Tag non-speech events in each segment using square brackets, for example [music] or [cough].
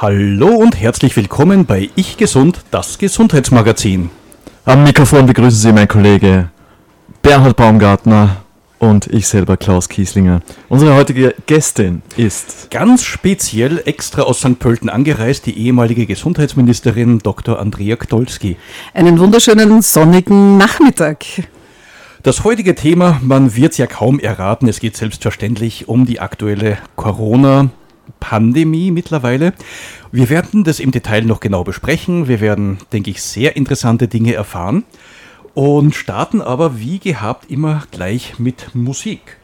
Hallo und herzlich willkommen bei Ich Gesund, das Gesundheitsmagazin. Am Mikrofon begrüßen Sie mein Kollege Bernhard Baumgartner und ich selber Klaus Kieslinger. Unsere heutige Gästin ist ganz speziell extra aus St. Pölten angereist, die ehemalige Gesundheitsministerin Dr. Andrea Ktolski. Einen wunderschönen sonnigen Nachmittag. Das heutige Thema, man wird es ja kaum erraten, es geht selbstverständlich um die aktuelle Corona- Pandemie mittlerweile. Wir werden das im Detail noch genau besprechen. Wir werden, denke ich, sehr interessante Dinge erfahren und starten aber wie gehabt immer gleich mit Musik.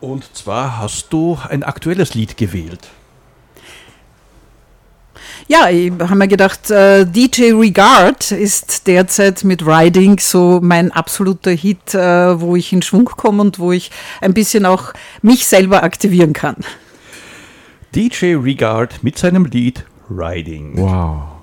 Und zwar hast du ein aktuelles Lied gewählt. Ja, ich habe mir gedacht, äh, DJ Regard ist derzeit mit Riding so mein absoluter Hit, äh, wo ich in Schwung komme und wo ich ein bisschen auch mich selber aktivieren kann. DJ Regard mit seinem Lied Riding. Wow.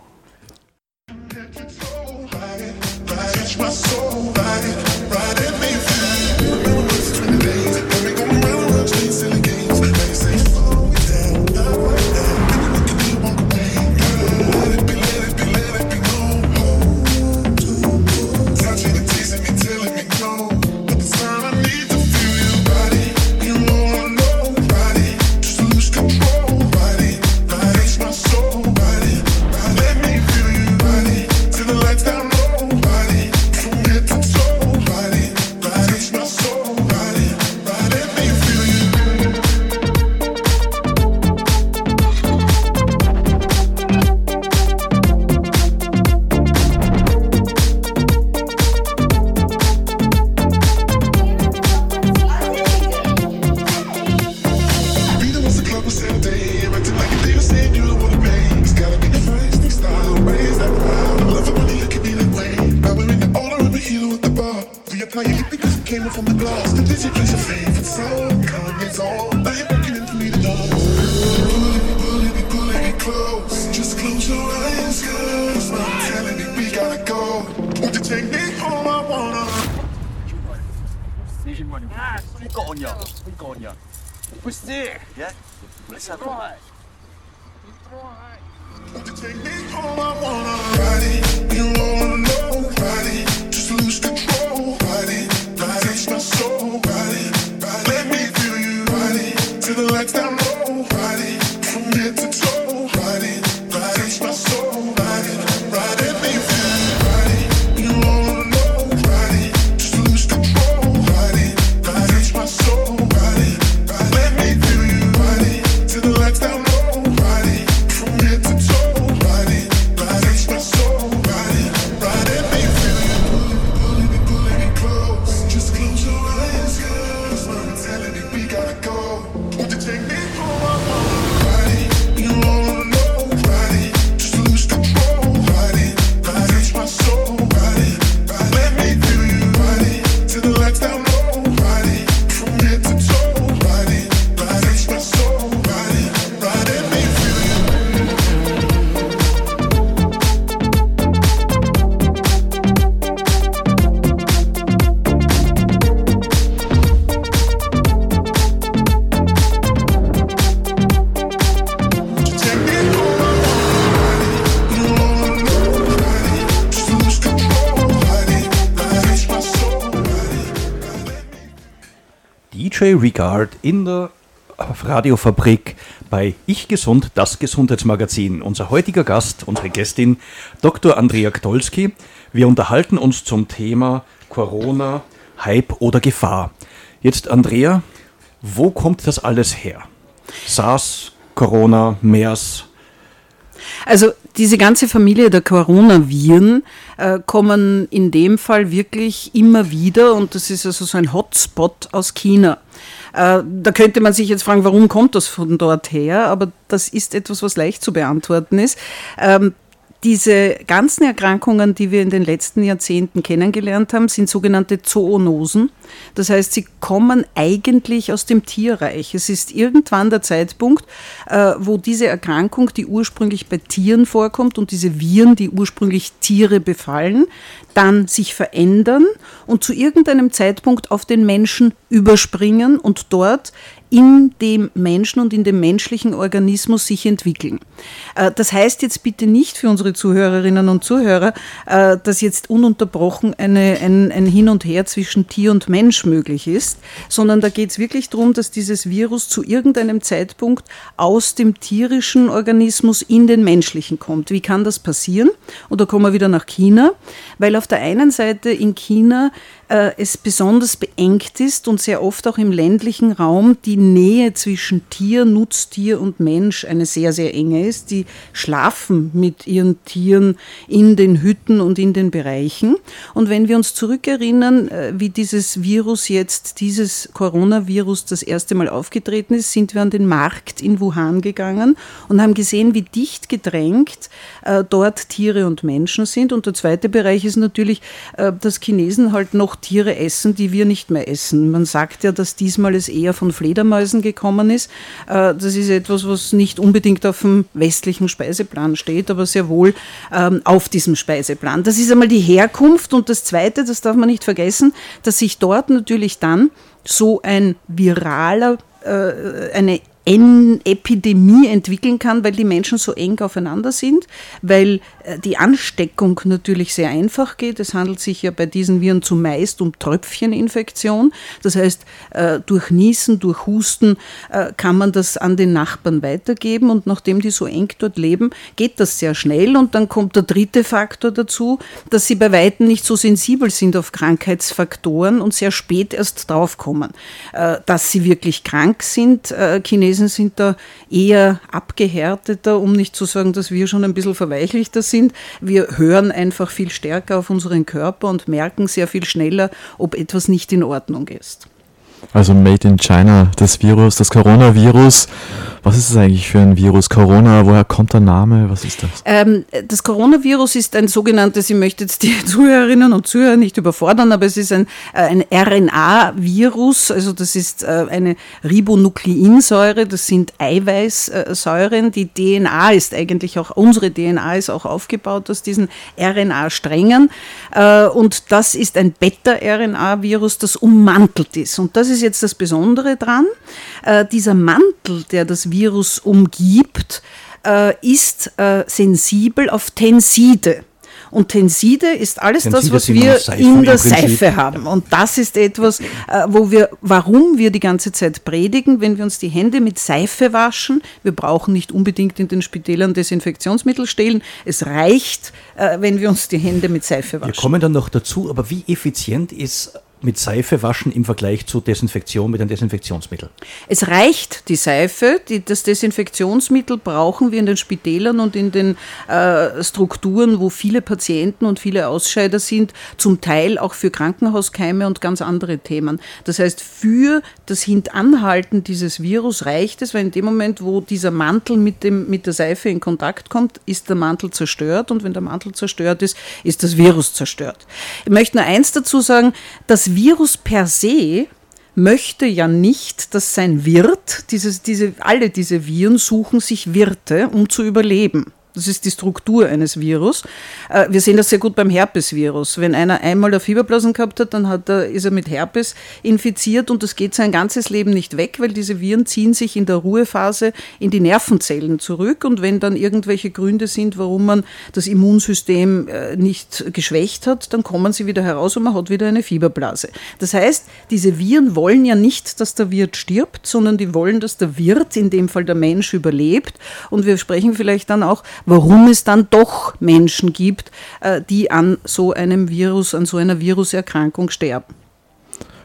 Regard in der Radiofabrik bei Ich Gesund, das Gesundheitsmagazin. Unser heutiger Gast, unsere Gästin, Dr. Andrea Ktolski. Wir unterhalten uns zum Thema Corona, Hype oder Gefahr. Jetzt, Andrea, wo kommt das alles her? SARS, Corona, MERS, also diese ganze Familie der Coronaviren äh, kommen in dem Fall wirklich immer wieder und das ist also so ein Hotspot aus China. Äh, da könnte man sich jetzt fragen, warum kommt das von dort her? Aber das ist etwas, was leicht zu beantworten ist. Ähm, diese ganzen Erkrankungen, die wir in den letzten Jahrzehnten kennengelernt haben, sind sogenannte Zoonosen. Das heißt, sie kommen eigentlich aus dem Tierreich. Es ist irgendwann der Zeitpunkt, äh, wo diese Erkrankung, die ursprünglich bei Tieren vorkommt und diese Viren, die ursprünglich Tiere befallen, dann sich verändern und zu irgendeinem Zeitpunkt auf den Menschen überspringen und dort in dem Menschen und in dem menschlichen Organismus sich entwickeln. Äh, das heißt jetzt bitte nicht für unsere Zuhörerinnen und Zuhörer, äh, dass jetzt ununterbrochen eine, ein, ein Hin und Her zwischen Tier und Mensch möglich ist, sondern da geht es wirklich darum, dass dieses Virus zu irgendeinem Zeitpunkt aus dem tierischen Organismus in den menschlichen kommt. Wie kann das passieren? Und da kommen wir wieder nach China, weil auf der einen Seite in China äh, es besonders beengt ist und sehr oft auch im ländlichen Raum die Nähe zwischen Tier, Nutztier und Mensch eine sehr, sehr enge ist. Die schlafen mit ihren Tieren in den Hütten und in den Bereichen. Und wenn wir uns zurückerinnern, äh, wie dieses Virus jetzt, dieses Coronavirus das erste Mal aufgetreten ist, sind wir an den Markt in Wuhan gegangen und haben gesehen, wie dicht gedrängt äh, dort Tiere und Menschen sind. Und der zweite Bereich ist natürlich, dass Chinesen halt noch Tiere essen, die wir nicht mehr essen. Man sagt ja, dass diesmal es eher von Fledermäusen gekommen ist. Äh, das ist etwas, was nicht unbedingt auf dem westlichen Speiseplan steht, aber sehr wohl ähm, auf diesem Speiseplan. Das ist einmal die Herkunft und das Zweite, das darf man nicht vergessen, dass sich dort natürlich dann so ein viraler, äh, eine Epidemie entwickeln kann, weil die Menschen so eng aufeinander sind, weil äh, die Ansteckung natürlich sehr einfach geht. Es handelt sich ja bei diesen Viren zumeist um Tröpfcheninfektion. Das heißt, äh, durch Niesen, durch Husten äh, kann man das an den Nachbarn weitergeben und nachdem die so eng dort leben, geht das sehr schnell und dann kommt der dritte Faktor dazu, dass sie bei Weitem nicht so sensibel sind auf Krankheitsfaktoren und sehr spät erst draufkommen, dass sie wirklich krank sind. Chinesen Chinesen sind da eher abgehärteter, um nicht zu sagen, dass wir schon ein bisschen verweichlichter sind. Wir hören einfach viel stärker auf unseren Körper und merken sehr viel schneller, ob etwas nicht in Ordnung ist. Also Made in China, das Virus, das Coronavirus. Was ist das eigentlich für ein Virus? Corona, woher kommt der Name? Was ist das? Ähm, das Coronavirus ist ein sogenanntes, ich möchte jetzt die [laughs] Zuhörerinnen und Zuhörer nicht überfordern, aber es ist ein, äh, ein RNA-Virus, also das ist äh, eine Ribonukleinsäure, das sind Eiweißsäuren. Die DNA ist eigentlich auch, unsere DNA ist auch aufgebaut aus diesen RNA-Strängen äh, und das ist ein Beta-RNA-Virus, das ummantelt ist. Und das ist jetzt das Besondere dran. Dieser Mantel, der das Virus umgibt, äh, ist äh, sensibel auf Tenside. Und Tenside ist alles Tenside das, was wir in der Seife haben. Und das ist etwas, äh, wo wir, warum wir die ganze Zeit predigen, wenn wir uns die Hände mit Seife waschen. Wir brauchen nicht unbedingt in den Spitälern Desinfektionsmittel stehlen. Es reicht, äh, wenn wir uns die Hände mit Seife waschen. Wir kommen dann noch dazu, aber wie effizient ist mit Seife waschen im Vergleich zu Desinfektion mit einem Desinfektionsmittel? Es reicht die Seife. Die, das Desinfektionsmittel brauchen wir in den Spitälern und in den äh, Strukturen, wo viele Patienten und viele Ausscheider sind, zum Teil auch für Krankenhauskeime und ganz andere Themen. Das heißt, für das Hintanhalten dieses Virus reicht es, weil in dem Moment, wo dieser Mantel mit, dem, mit der Seife in Kontakt kommt, ist der Mantel zerstört und wenn der Mantel zerstört ist, ist das Virus zerstört. Ich möchte nur eins dazu sagen, das Virus per se möchte ja nicht, dass sein Wirt, dieses, diese, alle diese Viren suchen sich Wirte, um zu überleben. Das ist die Struktur eines Virus. Äh, wir sehen das sehr gut beim Herpesvirus. Wenn einer einmal eine Fieberblasen gehabt hat, dann hat er, ist er mit Herpes infiziert und das geht sein ganzes Leben nicht weg, weil diese Viren ziehen sich in der Ruhephase in die Nervenzellen zurück und wenn dann irgendwelche Gründe sind, warum man das Immunsystem äh, nicht geschwächt hat, dann kommen sie wieder heraus und man hat wieder eine Fieberblase. Das heißt, diese Viren wollen ja nicht, dass der Wirt stirbt, sondern die wollen, dass der Wirt, in dem Fall der Mensch, überlebt und wir sprechen vielleicht dann auch warum es dann doch Menschen gibt, äh, die an so einem Virus, an so einer Viruserkrankung sterben.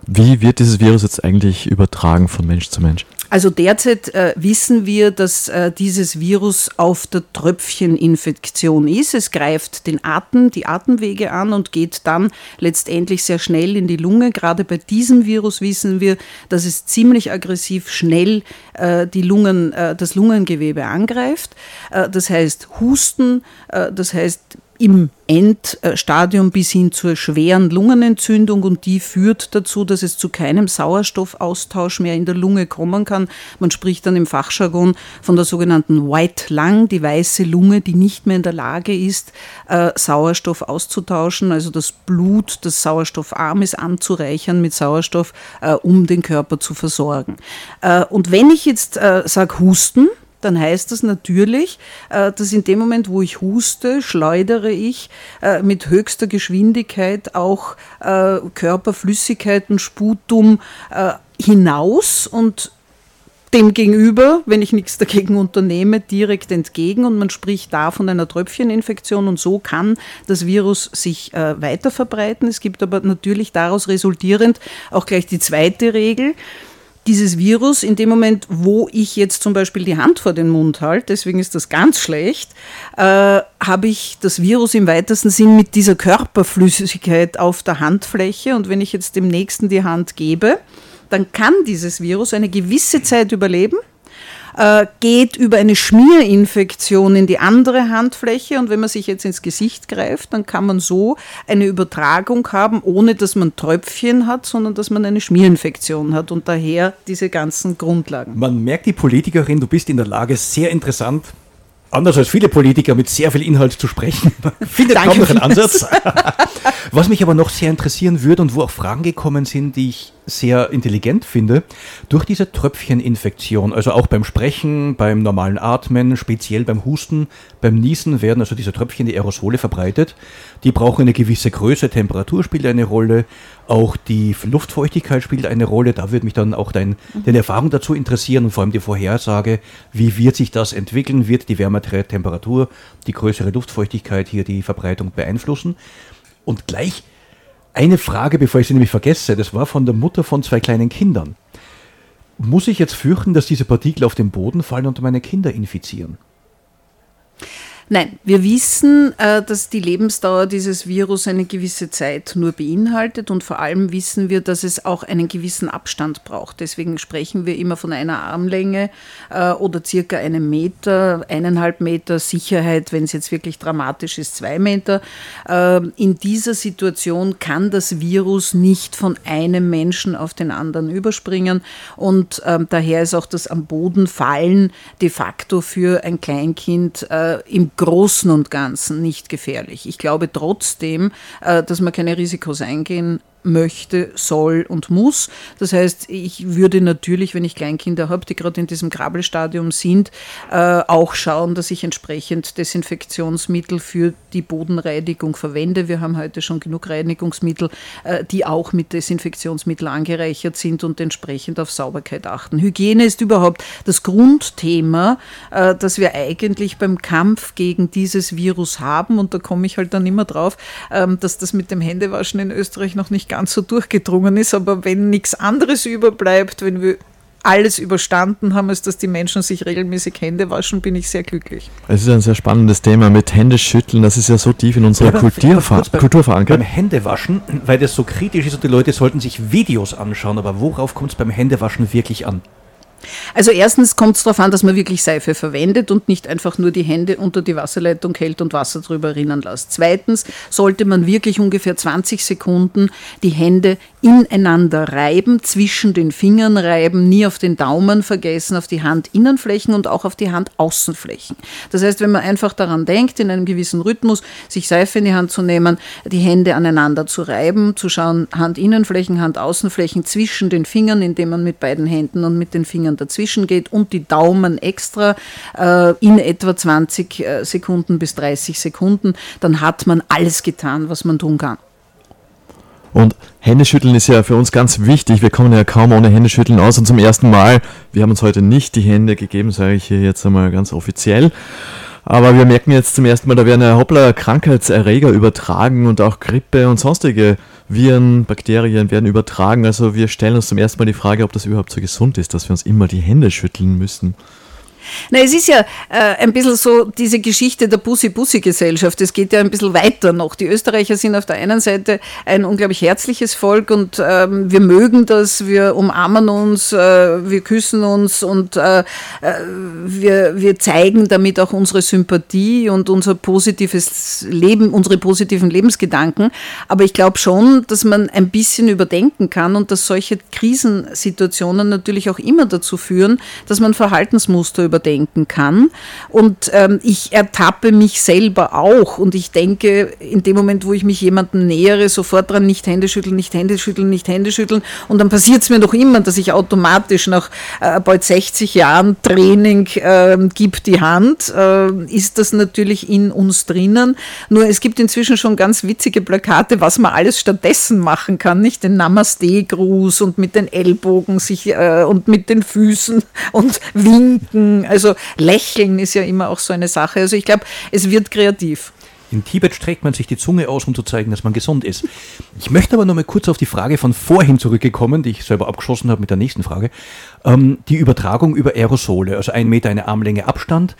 Wie wird dieses Virus jetzt eigentlich übertragen von Mensch zu Mensch? Also derzeit äh, wissen wir, dass äh, dieses Virus auf der Tröpfcheninfektion ist. Es greift den Atem, die Atemwege an und geht dann letztendlich sehr schnell in die Lunge. Gerade bei diesem Virus wissen wir, dass es ziemlich aggressiv schnell äh, die Lungen, äh, das Lungengewebe angreift. Äh, das heißt Husten, äh, das heißt im Endstadium bis hin zur schweren Lungenentzündung und die führt dazu, dass es zu keinem Sauerstoffaustausch mehr in der Lunge kommen kann. Man spricht dann im Fachjargon von der sogenannten White Lung, die weiße Lunge, die nicht mehr in der Lage ist, äh, Sauerstoff auszutauschen, also das Blut, das sauerstoffarm ist, anzureichern mit Sauerstoff, äh, um den Körper zu versorgen. Äh, und wenn ich jetzt sage Husten, dann heißt das natürlich, äh, dass in dem Moment, wo ich huste, schleudere ich äh, mit höchster Geschwindigkeit auch äh, Körperflüssigkeiten, Sputum hinaus und dem gegenüber, wenn ich nichts dagegen unternehme, direkt entgegen und man spricht da von einer Tröpfcheninfektion und so kann das Virus sich weiter verbreiten. Es gibt aber natürlich daraus resultierend auch gleich die zweite Regel, dieses Virus in dem Moment, wo ich jetzt zum Beispiel die Hand vor den Mund halte, deswegen ist das ganz schlecht, äh, habe ich das Virus im weitesten Sinn mit dieser Körperflüssigkeit auf der Handfläche. Und wenn ich jetzt dem Nächsten die Hand gebe, dann kann dieses Virus eine gewisse Zeit überleben äh, geht über eine Schmierinfektion in die andere Handfläche und wenn man sich jetzt ins Gesicht greift, dann kann man so eine Übertragung haben, ohne dass man Tröpfchen hat, sondern dass man eine Schmierinfektion hat und daher diese ganzen Grundlagen. Man merkt die Politikerin, du bist in der Lage, sehr interessant anders als viele Politiker mit sehr viel Inhalt zu sprechen. [laughs] Findet kaum noch einen Ansatz. [laughs] Was mich aber noch sehr interessieren würde und wo auch Fragen gekommen sind, die ich sehr intelligent finde, durch diese Tröpfcheninfektion, also auch beim Sprechen, beim normalen Atmen, speziell beim Husten, beim Niesen werden also diese Tröpfchen, die Aerosole verbreitet. Die brauchen eine gewisse Größe, Temperatur spielt eine Rolle, auch die Luftfeuchtigkeit spielt eine Rolle. Da würde mich dann auch dein, deine Erfahrung dazu interessieren und vor allem die Vorhersage, wie wird sich das entwickeln, wird die wärmere Temperatur, die größere Luftfeuchtigkeit hier die Verbreitung beeinflussen. Und gleich eine Frage, bevor ich sie nämlich vergesse, das war von der Mutter von zwei kleinen Kindern. Muss ich jetzt fürchten, dass diese Partikel auf den Boden fallen und meine Kinder infizieren? Nein, wir wissen, äh, dass die Lebensdauer dieses Virus eine gewisse Zeit nur beinhaltet und vor allem wissen wir, dass es auch einen gewissen Abstand braucht. Deswegen sprechen wir immer von einer Armlänge äh, oder circa einem Meter, eineinhalb Meter Sicherheit, wenn es jetzt wirklich dramatisch ist, zwei Meter. Äh, in dieser Situation kann das Virus nicht von einem Menschen auf den anderen überspringen und ähm, daher ist auch das am Boden fallen de facto für ein Kleinkind im Großen und Ganzen nicht gefährlich. Ich glaube trotzdem, äh, dass man keine Risikos eingehen möchte, soll und muss. Das heißt, ich würde natürlich, wenn ich Kleinkinder habe, die gerade in diesem Krabbelstadium sind, äh, auch schauen, dass ich entsprechend Desinfektionsmittel für die Bodenreinigung verwende. Wir haben heute schon genug Reinigungsmittel, äh, die auch mit Desinfektionsmittel angereichert sind und entsprechend auf Sauberkeit achten. Hygiene ist überhaupt das Grundthema, äh, das wir eigentlich beim Kampf gegen dieses Virus haben. Und da komme ich halt dann immer drauf, ähm, dass das mit dem Händewaschen in Österreich noch nicht ganz ganz so durchgedrungen ist. Aber wenn nichts anderes überbleibt, wenn wir alles überstanden haben, als dass die Menschen sich regelmäßig Hände waschen, bin ich sehr glücklich. Es ist ein sehr spannendes Thema mit Händeschütteln. Das ist ja so tief in unserer ja, Kultur, Kultur verankert. Beim Händewaschen, weil das so kritisch ist und die Leute sollten sich Videos anschauen, aber worauf kommt es beim Händewaschen wirklich an? Also erstens kommt es darauf an, dass man wirklich Seife verwendet und nicht einfach nur die Hände unter die Wasserleitung hält und Wasser drüber rinnen lässt. Zweitens sollte man wirklich ungefähr 20 Sekunden die Hände ineinander reiben, zwischen den Fingern reiben, nie auf den Daumen vergessen, auf die Handinnenflächen und auch auf die Handaußenflächen. Das heißt, wenn man einfach daran denkt, in einem gewissen Rhythmus sich Seife in die Hand zu nehmen, die Hände aneinander zu reiben, zu schauen, Handinnenflächen, Handaußenflächen zwischen den Fingern, indem man mit beiden Händen und mit den Fingern dazwischen geht und die Daumen extra äh, in etwa 20 äh, Sekunden bis 30 Sekunden, dann hat man alles getan, was man tun kann. Und Händeschütteln ist ja für uns ganz wichtig. Wir kommen ja kaum ohne Händeschütteln aus. Und zum ersten Mal, wir haben uns heute nicht die Hände gegeben, sage ich hier jetzt einmal ganz offiziell. Aber wir merken jetzt zum ersten Mal, da werden ja hoppla Krankheitserreger übertragen und auch Grippe und sonstige Viren, Bakterien werden übertragen. Also wir stellen uns zum ersten Mal die Frage, ob das überhaupt so gesund ist, dass wir uns immer die Hände schütteln müssen. Na, es ist ja äh, ein bisschen so diese Geschichte der Bussi-Bussi-Gesellschaft. Es geht ja ein bisschen weiter noch. Die Österreicher sind auf der einen Seite ein unglaublich herzliches Volk und ähm, wir mögen das, wir umarmen uns, äh, wir küssen uns und äh, äh wir, wir zeigen damit auch unsere Sympathie und unser positives Leben, unsere positiven Lebensgedanken. Aber ich glaube schon, dass man ein bisschen überdenken kann und dass solche Krisensituationen natürlich auch immer dazu führen, dass man Verhaltensmuster überdenken kann. Und ähm, ich ertappe mich selber auch und ich denke, in dem Moment, wo ich mich jemandem nähere, sofort dran, nicht Hände schütteln, nicht Hände schütteln, nicht Hände schütteln. Und dann passiert es mir noch immer, dass ich automatisch nach äh, bald 60 Jahren Training äh, gibt die Hand, äh, ist das natürlich in uns drinnen. Nur es gibt inzwischen schon ganz witzige Plakate, was man alles stattdessen machen kann, nicht den Namaste-Gruß und mit den Ellbogen sich äh, und mit den Füßen und winken. Also lächeln ist ja immer auch so eine Sache. Also ich glaube, es wird kreativ. In Tibet streckt man sich die Zunge aus, um zu zeigen, dass man gesund ist. Ich möchte aber noch mal kurz auf die Frage von vorhin zurückgekommen, die ich selber abgeschlossen habe mit der nächsten Frage. Ähm, die Übertragung über Aerosole, also ein Meter eine Armlänge Abstand.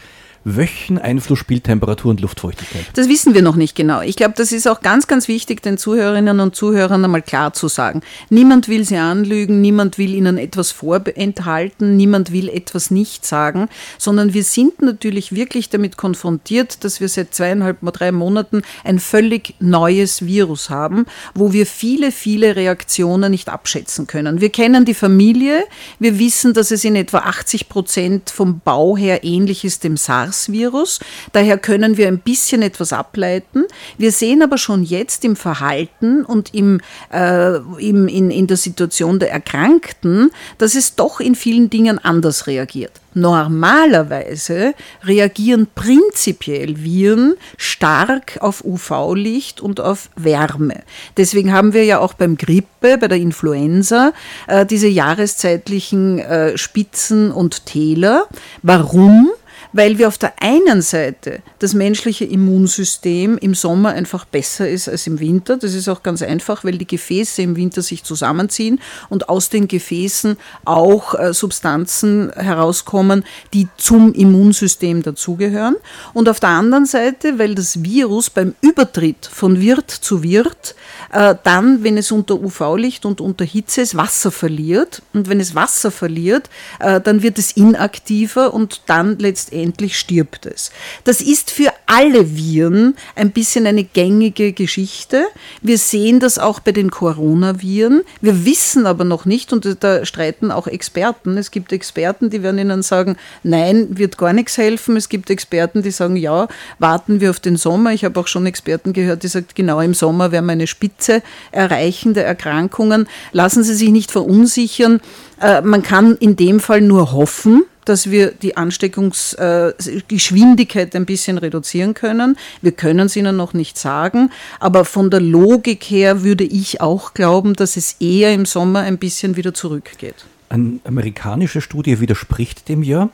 Welchen Einfluss spielt Temperatur und Luftfeuchtigkeit? Das wissen wir noch nicht genau. Ich glaube, das ist auch ganz, ganz wichtig, den Zuhörerinnen und Zuhörern einmal klar zu sagen. Niemand will sie anlügen, niemand will ihnen etwas vorenthalten, niemand will etwas nicht sagen, sondern wir sind natürlich wirklich damit konfrontiert, dass wir seit zweieinhalb, drei Monaten ein völlig neues Virus haben, wo wir viele, viele Reaktionen nicht abschätzen können. Wir kennen die Familie, wir wissen, dass es in etwa 80 Prozent vom Bau her ähnlich ist dem SARS. SARS-Virus. Daher können wir ein bisschen etwas ableiten. Wir sehen aber schon jetzt im Verhalten und im, äh, im, in, in der Situation der Erkrankten, dass es doch in vielen Dingen anders reagiert. Normalerweise reagieren prinzipiell Viren stark auf UV-Licht und auf Wärme. Deswegen haben wir ja auch beim Grippe, bei der Influenza, äh, diese jahreszeitlichen äh, Spitzen und Täler. Warum? Weil wir auf der einen Seite das menschliche Immunsystem im Sommer einfach besser ist als im Winter. Das ist auch ganz einfach, weil die Gefäße im Winter sich zusammenziehen und aus den Gefäßen auch äh, Substanzen herauskommen, die zum Immunsystem dazugehören. Und auf der anderen Seite, weil das Virus beim Übertritt von Wirt zu Wirt äh, dann, wenn es unter UV-Licht und unter Hitze ist, Wasser verliert. Und wenn es Wasser verliert, äh, dann wird es inaktiver und dann letztendlich letztendlich stirbt es. Das ist für alle Viren ein bisschen eine gängige Geschichte. Wir sehen das auch bei den Coronaviren. Wir wissen aber noch nicht, und da streiten auch Experten. Es gibt Experten, die werden Ihnen sagen, nein, wird gar nichts helfen. Es gibt Experten, die sagen, ja, warten wir auf den Sommer. Ich habe auch schon Experten gehört, die sagen, genau im Sommer werden wir eine Spitze erreichen der Erkrankungen. Lassen Sie sich nicht verunsichern. Äh, man kann in dem Fall nur hoffen, dass wir die Ansteckungsgeschwindigkeit ein bisschen reduzieren können. Wir können es Ihnen noch nicht sagen, aber von der Logik her würde ich auch glauben, dass es eher im Sommer ein bisschen wieder zurückgeht. Eine amerikanische Studie widerspricht dem ja.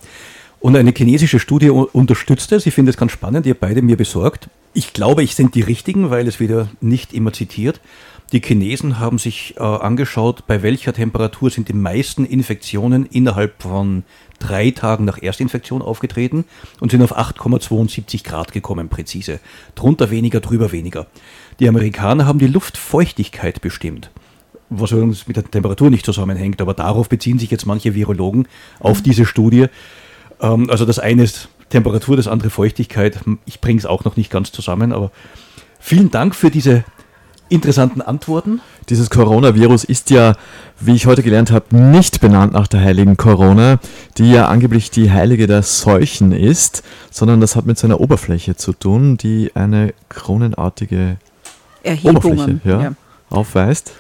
Und eine chinesische Studie unterstützt es. Ich finde es ganz spannend. Ihr beide mir besorgt. Ich glaube, ich sind die richtigen, weil es wieder nicht immer zitiert. Die Chinesen haben sich äh, angeschaut, bei welcher Temperatur sind die meisten Infektionen innerhalb von drei Tagen nach Erstinfektion aufgetreten und sind auf 8,72 Grad gekommen, präzise. Drunter weniger, drüber weniger. Die Amerikaner haben die Luftfeuchtigkeit bestimmt was übrigens mit der Temperatur nicht zusammenhängt, aber darauf beziehen sich jetzt manche Virologen auf mhm. diese Studie. Ähm, also das eine ist Temperatur, das andere Feuchtigkeit. Ich bringe es auch noch nicht ganz zusammen, aber vielen Dank für diese interessanten Antworten. Dieses Coronavirus ist ja, wie ich heute gelernt habe, nicht benannt nach der heiligen Corona, die ja angeblich die heilige der Seuchen ist, sondern das hat mit seiner Oberfläche zu tun, die eine kronenartige Oberfläche ja, ja. aufweist.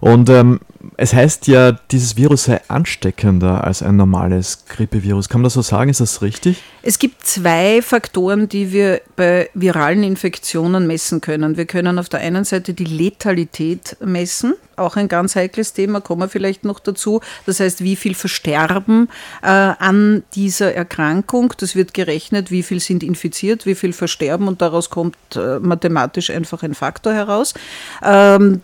Und ähm, es heißt ja, dieses Virus sei ansteckender als ein normales Grippevirus. Kann man das so sagen? Ist das richtig? Es gibt zwei Faktoren, die wir bei viralen Infektionen messen können. Wir können auf der einen Seite die Letalität messen, auch ein ganz heikles Thema, kommen wir vielleicht noch dazu. Das heißt, wie viel versterben äh, an dieser Erkrankung. Das wird gerechnet, wie viel sind infiziert, wie viel versterben und daraus kommt äh, mathematisch einfach ein Faktor heraus. Ähm,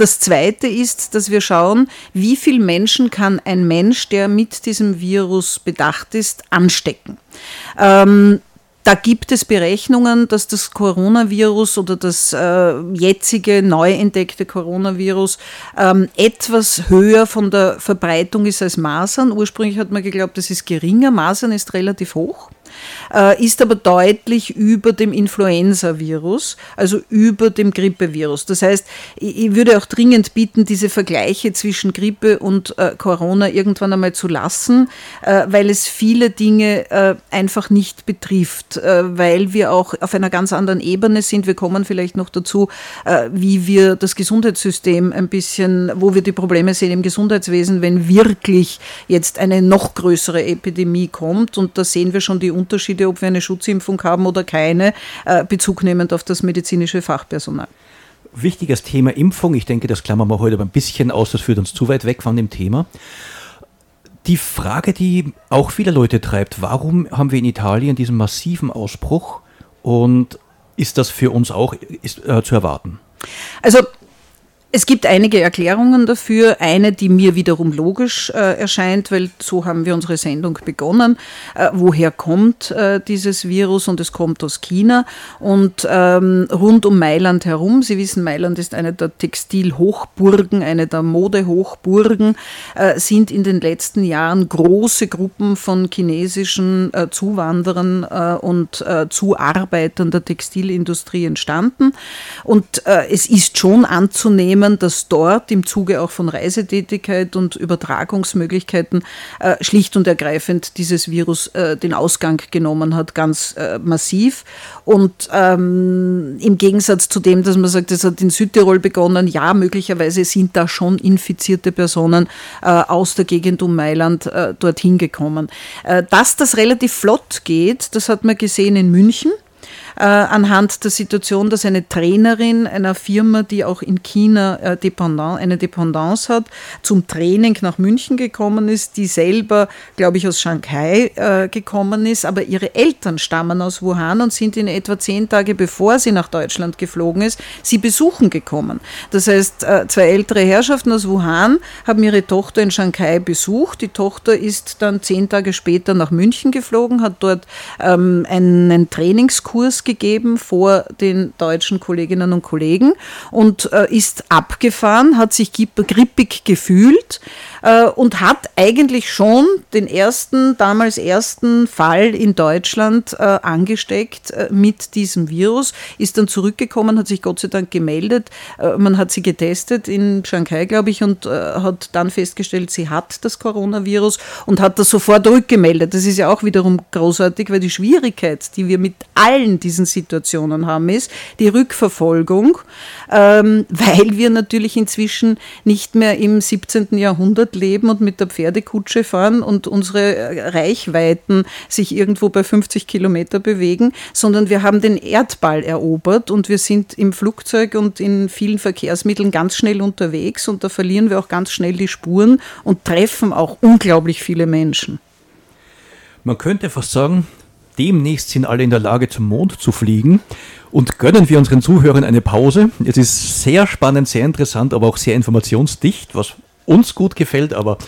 das Zweite ist, dass wir schauen, wie viele Menschen kann ein Mensch, der mit diesem Virus bedacht ist, anstecken. Ähm, da gibt es Berechnungen, dass das Coronavirus oder das äh, jetzige neu entdeckte Coronavirus ähm, etwas höher von der Verbreitung ist als Masern. Ursprünglich hat man geglaubt, das ist geringer. Masern ist relativ hoch äh, ist aber deutlich über dem Influenza-Virus, also über dem Grippevirus. Das heißt, ich würde auch dringend bitten, diese Vergleiche zwischen Grippe und äh, Corona irgendwann einmal zu lassen, äh, weil es viele Dinge äh, einfach nicht betrifft, äh, weil wir auch auf einer ganz anderen Ebene sind. Wir kommen vielleicht noch dazu, äh, wie wir das Gesundheitssystem ein bisschen, wo wir die Probleme sehen im Gesundheitswesen, wenn wirklich jetzt eine noch größere Epidemie kommt. Und da sehen wir schon die Unterschiede, ob wir eine Schutzimpfung haben oder keine, äh, bezugnehmend auf das medizinische Fachpersonal. Wichtiges Thema Impfung. Ich denke, das klammern wir heute aber ein bisschen aus, das führt uns zu weit weg von dem Thema. Die Frage, die auch viele Leute treibt, warum haben wir in Italien diesen massiven Ausbruch und ist das für uns auch ist, äh, zu erwarten? Also es gibt einige Erklärungen dafür. Eine, die mir wiederum logisch äh, erscheint, weil so haben wir unsere Sendung begonnen. Äh, woher kommt äh, dieses Virus? Und es kommt aus China. Und ähm, rund um Mailand herum, Sie wissen, Mailand ist eine der Textilhochburgen, eine der Modehochburgen, äh, sind in den letzten Jahren große Gruppen von chinesischen äh, Zuwanderern äh, und Zuarbeitern der Textilindustrie entstanden. Und es ist schon anzunehmen, annehmen, dass dort im Zuge auch von Reisetätigkeit und Übertragungsmöglichkeiten äh, schlicht und ergreifend dieses Virus äh, den Ausgang genommen hat, ganz äh, massiv. Und ähm, im Gegensatz zu dem, dass man sagt, es hat in Südtirol begonnen, ja, möglicherweise sind da schon infizierte Personen äh, aus der Gegend um Mailand äh, dorthin gekommen. Äh, dass das relativ flott geht, das hat man gesehen in München äh, anhand der Situation, dass eine Trainerin einer Firma, die auch in China äh, Dependance, eine Dependance hat, zum Training nach München gekommen ist, die selber, glaube ich, aus Shanghai äh, gekommen ist, aber ihre Eltern stammen aus Wuhan und sind in etwa zehn Tage bevor sie nach Deutschland geflogen ist, sie besuchen gekommen. Das heißt, äh, zwei ältere Herrschaften aus Wuhan haben ihre Tochter in Shanghai besucht. Die Tochter ist dann zehn Tage später nach München geflogen, hat dort ähm, einen Trainingskurs gegeben vor den deutschen Kolleginnen und Kollegen und äh, ist abgefahren, hat sich grippig gefühlt äh, und hat eigentlich schon den ersten, damals ersten Fall in Deutschland äh, angesteckt äh, mit diesem Virus, ist dann zurückgekommen, hat sich Gott sei Dank gemeldet. Äh, man hat sie getestet in Shanghai, glaube ich, und äh, hat dann festgestellt, sie hat das Coronavirus und hat das sofort rückgemeldet. Das ist ja auch wiederum großartig, weil die Schwierigkeit, die wir mit allen diesen Situationen haben, ist die Rückverfolgung, ähm, weil wir natürlich inzwischen nicht mehr im 17. Jahrhundert Jahrhundert leben und mit der Pferdekutsche fahren und unsere Reichweiten sich irgendwo bei 50 Kilometer bewegen, sondern wir haben den Erdball erobert und wir sind im Flugzeug und in vielen Verkehrsmitteln ganz schnell unterwegs und da verlieren wir auch ganz schnell die Spuren und treffen auch unglaublich viele Menschen. Man könnte fast sagen, demnächst sind alle in der Lage, zum Mond zu fliegen. Und gönnen wir unseren Zuhörern eine Pause. Es ist sehr spannend, sehr interessant, aber auch sehr informationsdicht, was uns gut gefällt, aber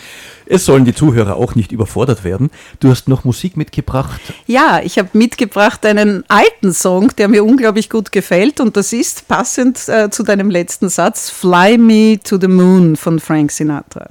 es sollen die Zuhörer auch nicht überfordert werden. Du hast noch Musik mitgebracht. Ja, ich habe mitgebracht einen alten Song, der mir unglaublich gut gefällt und das ist passend äh, zu deinem letzten Satz, Fly Me to the Moon von Frank Sinatra.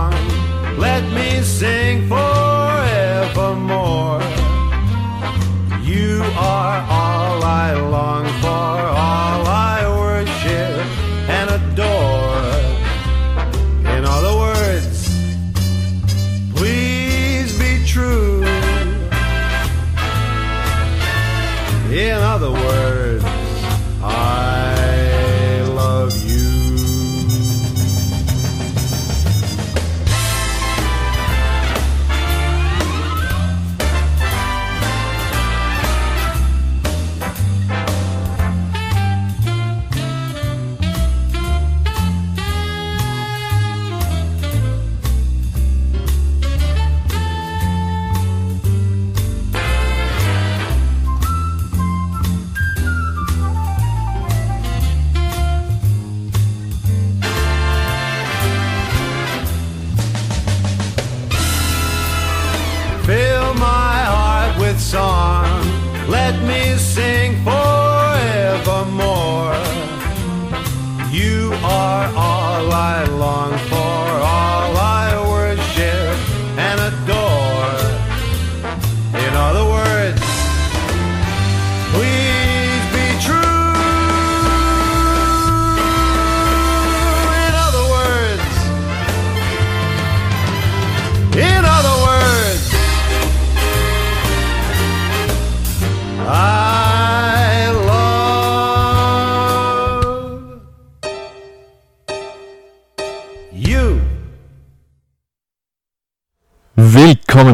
Sing forevermore. You are all I long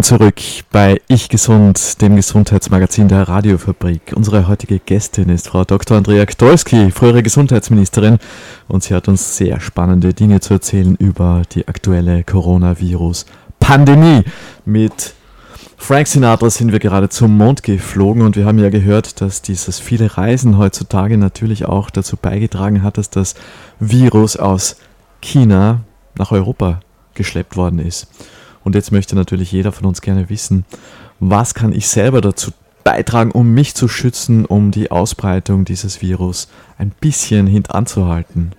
zurück bei Ich Gesund, dem Gesundheitsmagazin der Radiofabrik. Unsere heutige Gästin ist Frau Dr. Andrea Gdolski, frühere Gesundheitsministerin, und sie hat uns sehr spannende Dinge zu erzählen über die aktuelle Coronavirus-Pandemie. Mit Frank Sinatra sind wir gerade zum Mond geflogen und wir haben ja gehört, dass dieses viele Reisen heutzutage natürlich auch dazu beigetragen hat, dass das Virus aus China nach Europa geschleppt worden ist. Und jetzt möchte natürlich jeder von uns gerne wissen, was kann ich selber dazu beitragen, um mich zu schützen, um die Ausbreitung dieses Virus ein bisschen hintanzuhalten.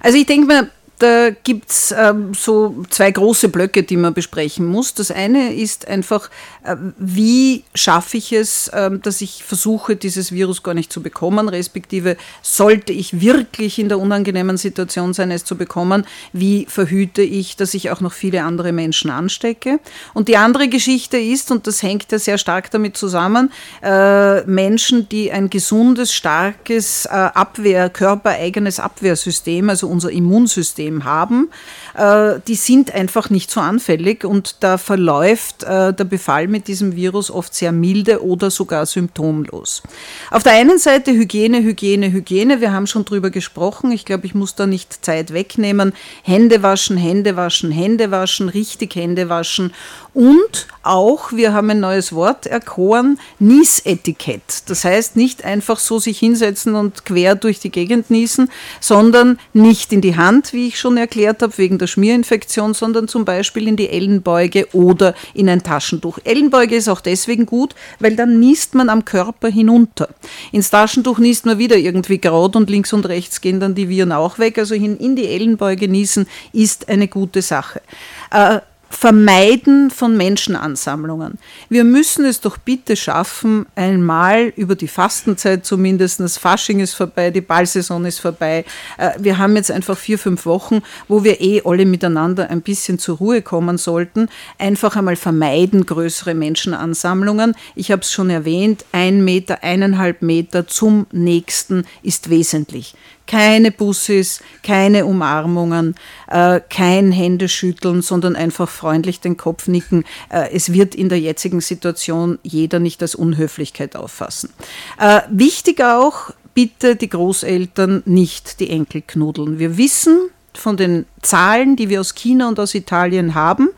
Also ich denke mal, da gibt es ähm, so zwei große Blöcke, die man besprechen muss. Das eine ist einfach, äh, wie schaffe ich es, ähm, dass ich versuche, dieses Virus gar nicht zu bekommen, respektive sollte ich wirklich in der unangenehmen Situation sein, es zu bekommen, wie verhüte ich, dass ich auch noch viele andere Menschen anstecke. Und die andere Geschichte ist, und das hängt ja sehr stark damit zusammen, äh, Menschen, die ein gesundes, starkes äh, Abwehr, körpereigenes Abwehrsystem, also unser Immunsystem, haben, äh, die sind einfach nicht so anfällig und da verläuft äh, der Befall mit diesem Virus oft sehr milde oder sogar symptomlos. Auf der einen Seite Hygiene, Hygiene, Hygiene. Wir haben schon drüber gesprochen. Ich glaube, ich muss da nicht Zeit wegnehmen. Hände waschen, Hände waschen, Hände waschen, richtig Hände waschen. Und auch, wir haben ein neues Wort erkoren, Niesetikett. Das heißt, nicht einfach so sich hinsetzen und quer durch die Gegend niesen, sondern nicht in die Hand, wie ich schon erklärt habe, wegen der Schmierinfektion, sondern zum Beispiel in die Ellenbeuge oder in ein Taschentuch. Ellenbeuge ist auch deswegen gut, weil dann niest man am Körper hinunter. Ins Taschentuch niest man wieder irgendwie gerade und links und rechts gehen dann die Viren auch weg. Also hin in die Ellenbeuge niesen ist eine gute Sache. Äh, Vermeiden von Menschenansammlungen. Wir müssen es doch bitte schaffen, einmal über die Fastenzeit zumindest, das Fasching ist vorbei, die Ballsaison ist vorbei. Äh, Wir haben jetzt einfach vier, fünf Wochen, wo wir eh alle miteinander ein bisschen zur Ruhe kommen sollten. Einfach einmal vermeiden größere Menschenansammlungen. Ich habe es schon erwähnt, ein Meter, eineinhalb Meter zum nächsten ist wesentlich keine Bussis, keine Umarmungen, äh, kein Händeschütteln, sondern einfach freundlich den Kopf nicken. Äh, es wird in der jetzigen Situation jeder nicht als Unhöflichkeit auffassen. Äh, wichtig auch, bitte die Großeltern nicht die Enkel knudeln. Wir wissen, von den Zahlen, die wir aus China und aus Italien haben,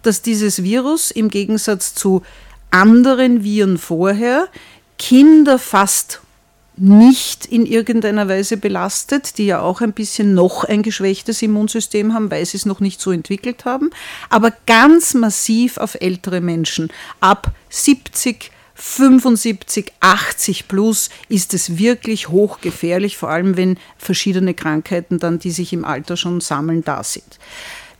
dass dieses Virus im Gegensatz zu anderen Viren vorher Kinder fast nicht in irgendeiner Weise belastet, die ja auch ein bisschen noch ein geschwächtes Immunsystem haben, weil sie es noch nicht so entwickelt haben, aber ganz massiv auf ältere Menschen. Ab 70, 75, 80 plus ist es wirklich hochgefährlich, vor allem wenn verschiedene Krankheiten dann, die sich im Alter schon sammeln, da sind.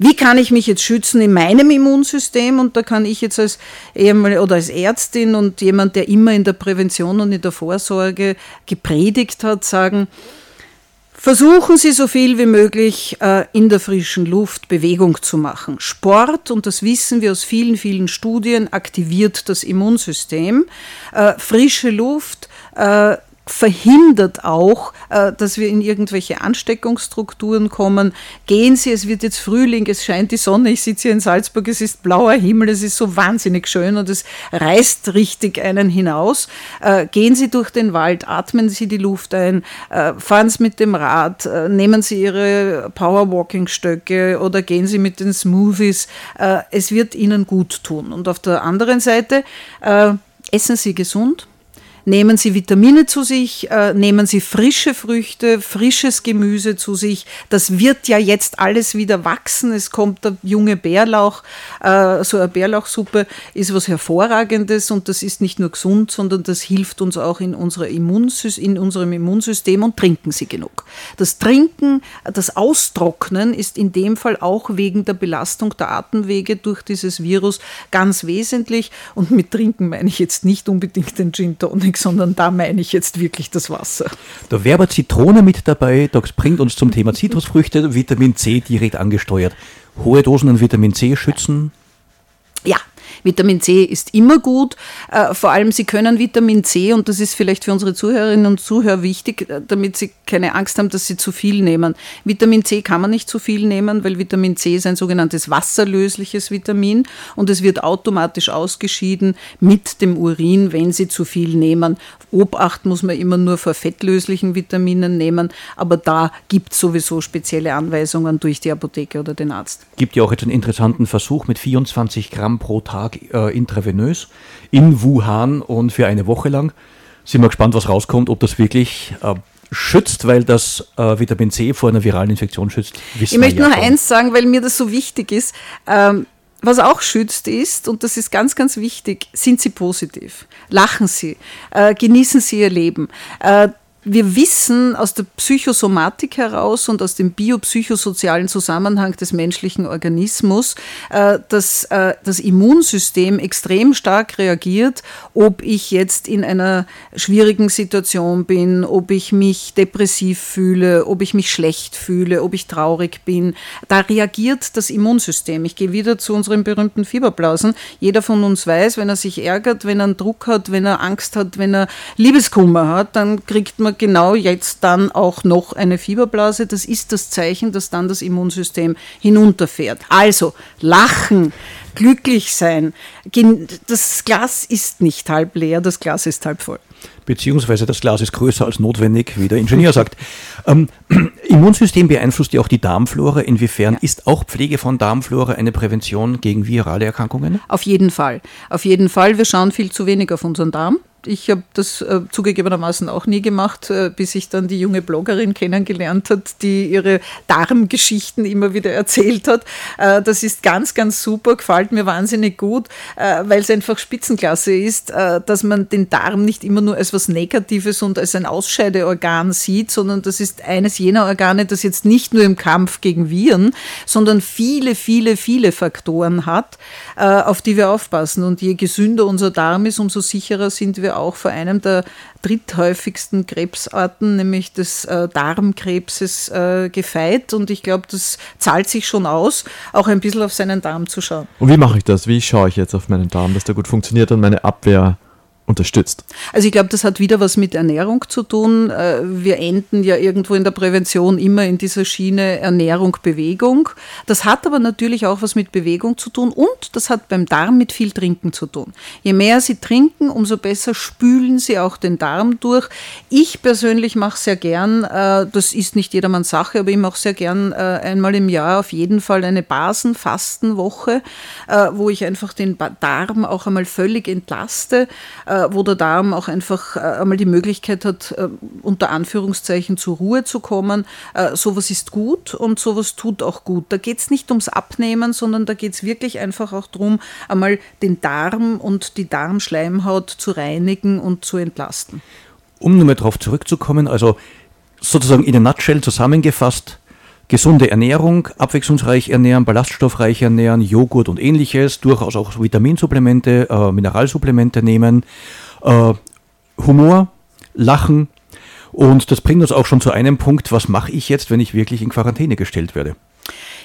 Wie kann ich mich jetzt schützen in meinem Immunsystem? Und da kann ich jetzt als Ehemal oder als Ärztin und jemand, der immer in der Prävention und in der Vorsorge gepredigt hat, sagen, Versuchen Sie so viel wie möglich äh, in der frischen Luft Bewegung zu machen. Sport, und das wissen wir aus vielen, vielen Studien, aktiviert das Immunsystem. Äh, frische Luft, äh, verhindert auch, äh, dass wir in irgendwelche Ansteckungsstrukturen kommen. Gehen Sie, es wird jetzt Frühling, es scheint die Sonne, ich sitze hier in Salzburg, es ist blauer Himmel, es ist so wahnsinnig schön und es reißt richtig einen hinaus. Äh, gehen Sie durch den Wald, atmen Sie die Luft ein, äh, fahren Sie mit dem Rad, nehmen Sie Ihre Powerwalking-Stöcke oder gehen Sie mit den Smoothies. Es wird Ihnen gut tun. Und auf der anderen Seite essen Sie gesund Nehmen Sie Vitamine zu sich, äh, nehmen Sie frische Früchte, frisches Gemüse zu sich. Das wird ja jetzt alles wieder wachsen. Es kommt der junge Bärlauch. Äh, so eine Bärlauchsuppe ist was Hervorragendes und das ist nicht nur gesund, sondern das hilft uns auch in, unserer Immunsys in unserem Immunsystem und trinken Sie genug. Das Trinken, das Austrocknen ist in dem Fall auch wegen der Belastung der Atemwege durch dieses Virus ganz wesentlich. Und mit Trinken meine ich jetzt nicht unbedingt den Gin Tonic Tonic, sondern da meine ich jetzt wirklich das Wasser. Da wäre aber Zitrone mit dabei, das bringt uns zum Thema Zitrusfrüchte, Vitamin C direkt angesteuert. Hohe Dosen an Vitamin C schützen? Ja, Vitamin C ist immer gut. Äh, vor allem, Sie können Vitamin C, und das ist vielleicht für unsere Zuhörerinnen und Zuhörer wichtig, äh, damit Sie keine Angst haben, dass Sie zu viel nehmen. Vitamin C kann man nicht zu viel nehmen, weil Vitamin C ist ein sogenanntes wasserlösliches Vitamin und es wird automatisch ausgeschieden mit dem Urin, wenn Sie zu viel nehmen. Obacht muss man immer nur vor fettlöslichen Vitaminen nehmen, aber da gibt es sowieso spezielle Anweisungen durch die Apotheke oder den Arzt. Gibt ja auch jetzt einen interessanten Versuch mit 24 Gramm pro Tag äh, intravenös in Wuhan und für eine Woche lang. Sind wir gespannt, was rauskommt, ob das wirklich äh, schützt, weil das äh, Vitamin C vor einer viralen Infektion schützt. ich möchte ja noch schon. eins sagen, weil mir das so wichtig ist. Ähm, was auch schützt ist, und das ist ganz, ganz wichtig, sind Sie positiv. Lachen Sie, äh, genießen Sie Ihr Leben. Äh, wir wissen aus der Psychosomatik heraus und aus dem biopsychosozialen Zusammenhang des menschlichen Organismus, äh, dass äh, das Immunsystem extrem stark reagiert, ob ich jetzt in einer schwierigen Situation bin, ob ich mich depressiv fühle, ob ich mich schlecht fühle, ob ich traurig bin. Da reagiert das Immunsystem. Ich gehe wieder zu unseren berühmten Fieberblasen. Jeder von uns weiß, wenn er sich ärgert, wenn er einen Druck hat, wenn er Angst hat, wenn er Liebeskummer hat, dann kriegt man genau jetzt dann auch noch eine Fieberblase. Das ist das Zeichen, dass dann das Immunsystem hinunterfährt. Also lachen, glücklich sein. Das Glas ist nicht halb leer, das Glas ist halb voll. Beziehungsweise das Glas ist größer als notwendig, wie der Ingenieur sagt. Ähm, [clears throat] Immunsystem beeinflusst ja auch die Darmflora. Inwiefern ja. ist auch Pflege von Darmflora eine Prävention gegen virale Erkrankungen? Auf jeden Fall. Auf jeden Fall. Wir schauen viel zu wenig auf unseren Darm ich habe das äh, zugegebenermaßen auch nie gemacht, äh, bis ich dann die junge Bloggerin kennengelernt hat, die ihre Darmgeschichten immer wieder erzählt hat. Äh, das ist ganz, ganz super, gefällt mir wahnsinnig gut, äh, weil es einfach Spitzenklasse ist, äh, dass man den Darm nicht immer nur als was Negatives und als ein Ausscheideorgan sieht, sondern das ist eines jener Organe, das jetzt nicht nur im Kampf gegen Viren, sondern viele, viele, viele Faktoren hat, äh, auf die wir aufpassen. Und je gesünder unser Darm ist, umso sicherer sind wir auch vor einem der dritthäufigsten Krebsarten, nämlich des äh, Darmkrebses, äh, gefeit. Und ich glaube, das zahlt sich schon aus, auch ein bisschen auf seinen Darm zu schauen. Und wie mache ich das? Wie schaue ich jetzt auf meinen Darm, dass der gut funktioniert und meine Abwehr unterstützt. Also ich glaube, das hat wieder was mit Ernährung zu tun. Äh, wir enden ja irgendwo in der Prävention immer in dieser Schiene Ernährung, Bewegung. Das hat aber natürlich auch was mit Bewegung zu tun und das hat beim Darm mit viel Trinken zu tun. Je mehr Sie trinken, umso besser spülen Sie auch den Darm durch. Ich persönlich mache sehr gern, äh, das ist nicht jedermanns Sache, aber ich mache sehr gern äh, einmal im Jahr auf jeden Fall eine Basenfastenwoche, wo ich einfach den Darm auch einmal völlig entlaste wo der Darm auch einfach äh, einmal die Möglichkeit hat, äh, unter Anführungszeichen zur Ruhe zu kommen. Äh, sowas ist gut und sowas tut auch gut. Da geht es nicht ums Abnehmen, sondern da geht es wirklich einfach auch darum, einmal den Darm und die Darmschleimhaut zu reinigen und zu entlasten. Um nur mal darauf zurückzukommen, also sozusagen in a nutshell zusammengefasst, gesunde Ernährung, abwechslungsreich ernähren, ballaststoffreich ernähren, Joghurt und ähnliches, durchaus auch Vitaminsupplemente, äh, Mineralsupplemente nehmen, äh, Humor, Lachen. Und das bringt uns auch schon zu einem Punkt, was mache ich jetzt, wenn ich wirklich in Quarantäne gestellt werde?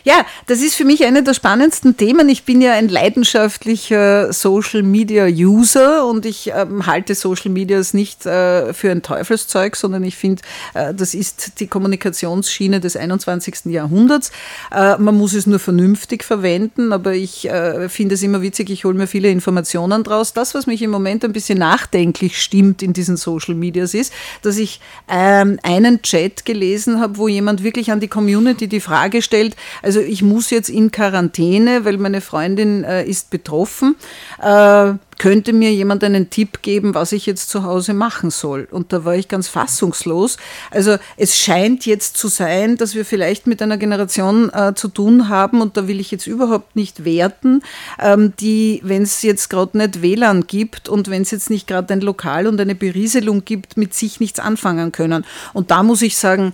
Ja, das ist für mich eine der spannendsten Themen. Ich bin ja ein leidenschaftlicher Social Media User und ich ähm, halte Social Medias nicht äh, für ein Teufelszeug, sondern ich finde, äh, das ist die Kommunikationsschiene des 21. Jahrhunderts. Äh, man muss es nur vernünftig verwenden, aber ich äh, finde es immer witzig, ich hole mir viele Informationen draus. Das, was mich im Moment ein bisschen nachdenklich stimmt in diesen Social Medias ist, dass ich ähm, einen Chat gelesen habe, wo jemand wirklich an die Community die Frage stellt, also ich muss jetzt in Quarantäne, weil meine Freundin äh, ist betroffen. Äh, könnte mir jemand einen Tipp geben, was ich jetzt zu Hause machen soll? Und da war ich ganz fassungslos. Also es scheint jetzt zu sein, dass wir vielleicht mit einer Generation äh, zu tun haben, und da will ich jetzt überhaupt nicht werten, ähm, die, wenn es jetzt gerade nicht WLAN gibt und wenn es jetzt nicht gerade ein Lokal und eine Berieselung gibt, mit sich nichts anfangen können. Und da muss ich sagen,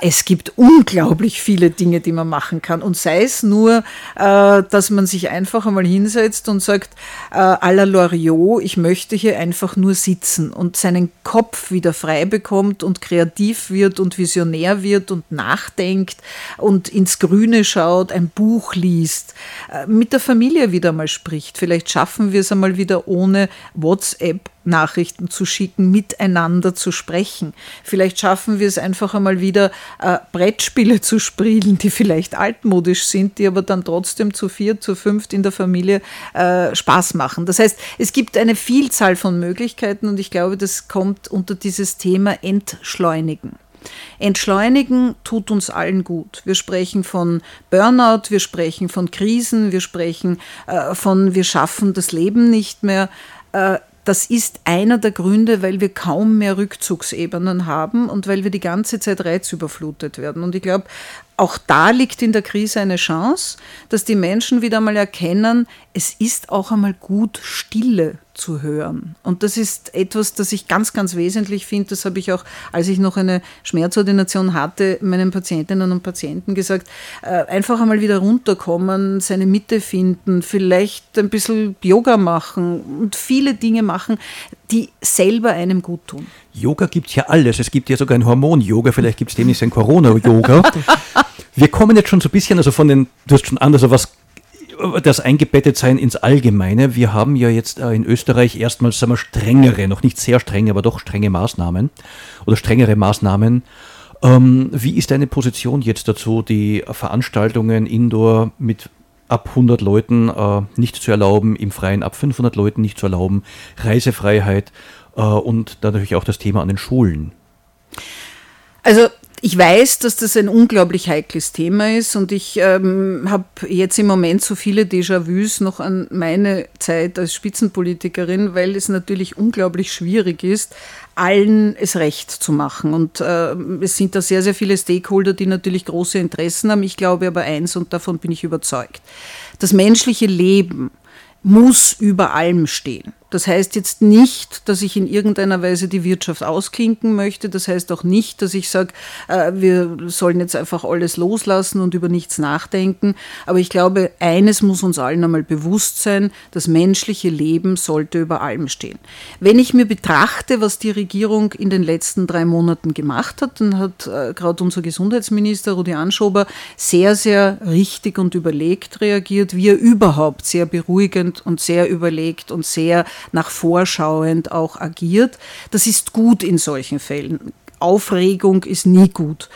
es gibt unglaublich viele Dinge, die man machen kann. Und sei es nur, äh, dass man sich einfach einmal hinsetzt und sagt, äh, à la Loriot, ich möchte hier einfach nur sitzen und seinen Kopf wieder frei bekommt und kreativ wird und visionär wird und nachdenkt und ins Grüne schaut, ein Buch liest, mit der Familie wieder mal spricht. Vielleicht schaffen wir es einmal wieder ohne WhatsApp Nachrichten zu schicken, miteinander zu sprechen. Vielleicht schaffen wir es einfach einmal wieder, äh, Brettspiele zu spielen, die vielleicht altmodisch sind, die aber dann trotzdem zu vier, zu fünft in der Familie äh, Spaß machen. Das heißt, es gibt eine Vielzahl von Möglichkeiten und ich glaube, das kommt unter dieses Thema Entschleunigen. Entschleunigen tut uns allen gut. Wir sprechen von Burnout, wir sprechen von Krisen, wir sprechen äh, von wir schaffen das Leben nicht mehr. Das ist einer der Gründe, weil wir kaum mehr Rückzugsebenen haben und weil wir die ganze Zeit reizüberflutet werden. Und ich glaube, auch da liegt in der Krise eine Chance, dass die Menschen wieder mal erkennen, es ist auch einmal gut, Stille zu hören. Und das ist etwas, das ich ganz, ganz wesentlich finde. Das habe ich auch, als ich noch eine Schmerzordination hatte, meinen Patientinnen und Patienten gesagt. Äh, einfach einmal wieder runterkommen, seine Mitte finden, vielleicht ein bisschen Yoga machen und viele Dinge machen, die selber einem gut tun. Yoga gibt es ja alles. Es gibt ja sogar ein Hormon-Yoga, vielleicht gibt es demnächst ein Corona-Yoga. Wir kommen jetzt schon so ein bisschen, also von den, du hast schon an, also was das Eingebettetsein ins Allgemeine. Wir haben ja jetzt äh, in Österreich erstmals sagen wir, strengere, noch nicht sehr strenge, aber doch strenge Maßnahmen oder strengere Maßnahmen. Ähm, wie ist deine Position jetzt dazu, die Veranstaltungen indoor mit ab 100 Leuten äh, nicht zu erlauben, im Freien ab 500 Leuten nicht zu erlauben, Reisefreiheit äh, und dann natürlich auch das Thema an den Schulen? Also ich weiß, dass das ein unglaublich heikles Thema ist und ich ähm, habe jetzt im Moment so viele Déjà-vus noch an meine Zeit als Spitzenpolitikerin, weil es natürlich unglaublich schwierig ist, allen es recht zu machen. Und äh, es sind da sehr, sehr viele Stakeholder, die natürlich große Interessen haben. Ich glaube aber eins und davon bin ich überzeugt. Das menschliche Leben muss über allem stehen. Das heißt jetzt nicht, dass ich in irgendeiner Weise die Wirtschaft ausklinken möchte. Das heißt auch nicht, dass ich sage, äh, wir sollen jetzt einfach alles loslassen und über nichts nachdenken. Aber ich glaube, eines muss uns allen einmal bewusst sein, das menschliche Leben sollte über allem stehen. Wenn ich mir betrachte, was die Regierung in den letzten drei Monaten gemacht hat, dann hat äh, gerade unser Gesundheitsminister Rudi Anschober sehr, sehr richtig und überlegt reagiert, wie er überhaupt sehr beruhigend und sehr überlegt und sehr nach vorschauend auch agiert. Das ist gut in solchen Fällen. Aufregung ist nie gut.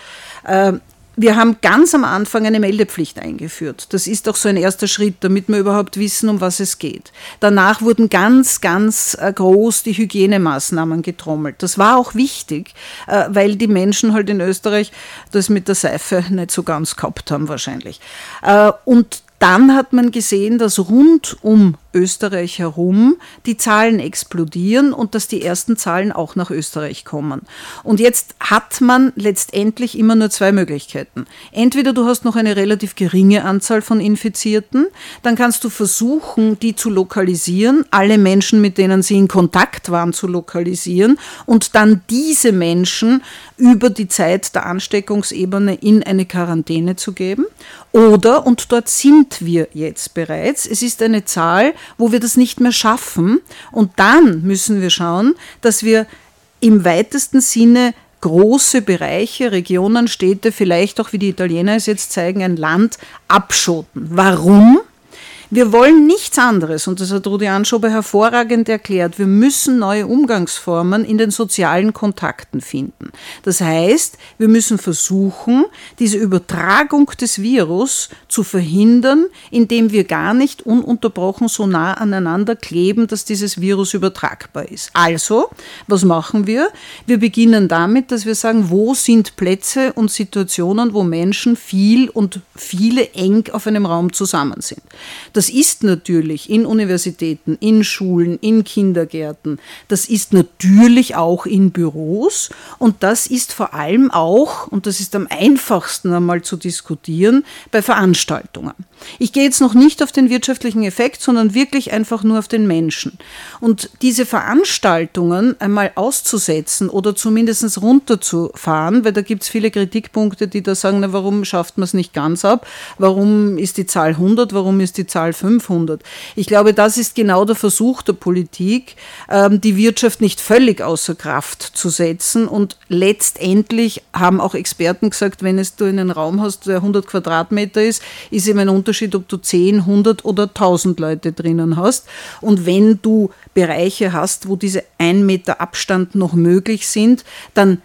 Ähm, wir haben ganz am Anfang eine Meldepflicht eingeführt. Das ist auch so ein erster Schritt, damit wir überhaupt wissen, um was es geht. Danach wurden ganz, ganz äh, groß die Hygienemaßnahmen getrommelt. Das war auch wichtig, äh, weil die Menschen halt in Österreich das mit der Seife nicht so ganz gehabt haben wahrscheinlich. Äh, und dann hat man gesehen, dass rund um Österreich herum die Zahlen explodieren und dass die ersten Zahlen auch nach Österreich kommen. Und jetzt hat man letztendlich immer nur zwei Möglichkeiten. Entweder du hast noch eine relativ geringe Anzahl von Infizierten, dann kannst du versuchen, die zu lokalisieren, alle Menschen, mit denen sie in Kontakt waren, zu lokalisieren und dann diese Menschen über die Zeit der Ansteckungsebene in eine Quarantäne zu geben. Oder, und dort sind wir jetzt bereits, es ist eine Zahl, wo wir das nicht mehr schaffen. Und dann müssen wir schauen, dass wir im weitesten Sinne große Bereiche, Regionen, Städte, vielleicht auch, wie die Italiener es jetzt zeigen, ein Land abschotten. Warum? Wir wollen nichts anderes, und das hat Rudi Anschober hervorragend erklärt. Wir müssen neue Umgangsformen in den sozialen Kontakten finden. Das heißt, wir müssen versuchen, diese Übertragung des Virus zu verhindern, indem wir gar nicht ununterbrochen so nah aneinander kleben, dass dieses Virus übertragbar ist. Also, was machen wir? Wir beginnen damit, dass wir sagen, wo sind Plätze und Situationen, wo Menschen viel und viele eng auf einem Raum zusammen sind. Das ist natürlich in Universitäten, in Schulen, in Kindergärten, das ist natürlich auch in Büros und das ist vor allem auch, und das ist am einfachsten einmal zu diskutieren, bei Veranstaltungen. Ich gehe jetzt noch nicht auf den wirtschaftlichen Effekt, sondern wirklich einfach nur auf den Menschen. Und diese Veranstaltungen einmal auszusetzen oder zumindest runterzufahren, weil da gibt es viele Kritikpunkte, die da sagen, na, warum schafft man es nicht ganz ab? Warum ist die Zahl 100? Warum ist die Zahl 500. Ich glaube, das ist genau der Versuch der Politik, ähm, die Wirtschaft nicht völlig außer Kraft zu setzen. Und letztendlich haben auch Experten gesagt, wenn es du einen Raum hast, der 100 Quadratmeter ist, ist eben ein Unterschied, ob du 10, 100 oder 1000 Leute drinnen hast. Und wenn du Bereiche hast, wo diese 1 Meter Abstand noch möglich sind, dann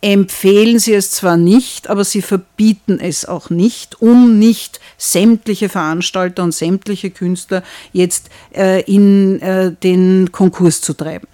empfehlen sie es zwar nicht, aber sie verbieten es auch nicht, um nicht sämtliche Veranstalter und sämtliche Künstler jetzt äh, in äh, den Konkurs zu treiben.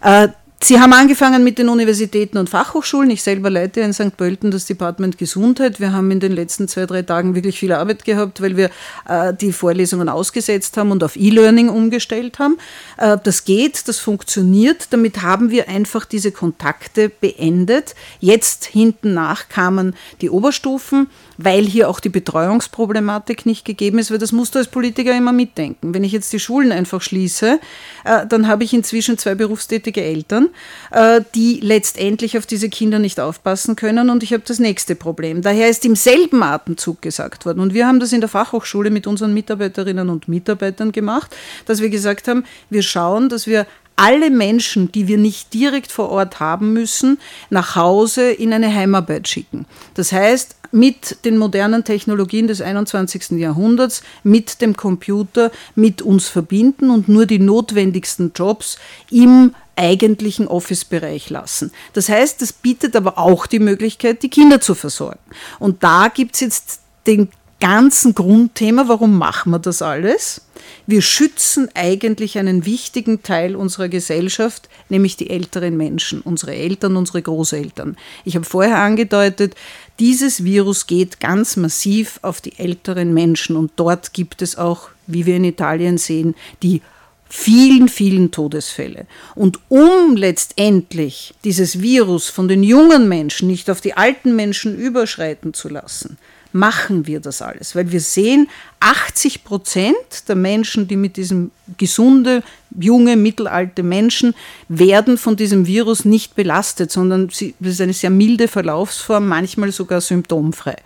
Äh, Sie haben angefangen mit den Universitäten und Fachhochschulen. Ich selber leite in St. Pölten das Department Gesundheit. Wir haben in den letzten zwei, drei Tagen wirklich viel Arbeit gehabt, weil wir äh, die Vorlesungen ausgesetzt haben und auf E-Learning umgestellt haben. Äh, das geht, das funktioniert. Damit haben wir einfach diese Kontakte beendet. Jetzt hinten nach kamen die Oberstufen weil hier auch die Betreuungsproblematik nicht gegeben ist, weil das musst du als Politiker immer mitdenken. Wenn ich jetzt die Schulen einfach schließe, äh, dann habe ich inzwischen zwei berufstätige Eltern, äh, die letztendlich auf diese Kinder nicht aufpassen können und ich habe das nächste Problem. Daher ist im selben Atemzug gesagt worden und wir haben das in der Fachhochschule mit unseren Mitarbeiterinnen und Mitarbeitern gemacht, dass wir gesagt haben, wir schauen, dass wir alle Menschen, die wir nicht direkt vor Ort haben müssen, nach Hause in eine Heimarbeit schicken. Das heißt, mit den modernen Technologien des 21. Jahrhunderts, mit dem Computer, mit uns verbinden und nur die notwendigsten Jobs im eigentlichen Office-Bereich lassen. Das heißt, das bietet aber auch die Möglichkeit, die Kinder zu versorgen. Und da gibt es jetzt den ganzen Grundthema, warum machen wir das alles? Wir schützen eigentlich einen wichtigen Teil unserer Gesellschaft, nämlich die älteren Menschen, unsere Eltern, unsere Großeltern. Ich habe vorher angedeutet, dieses Virus geht ganz massiv auf die älteren Menschen und dort gibt es auch, wie wir in Italien sehen, die vielen, vielen Todesfälle. Und um letztendlich dieses Virus von den jungen Menschen nicht auf die alten Menschen überschreiten zu lassen, machen wir das alles? Weil wir sehen, 80 Prozent der Menschen, die mit diesem gesunde, junge, mittelalte Menschen, werden von diesem Virus nicht belastet, sondern es ist eine sehr milde Verlaufsform, manchmal sogar symptomfrei.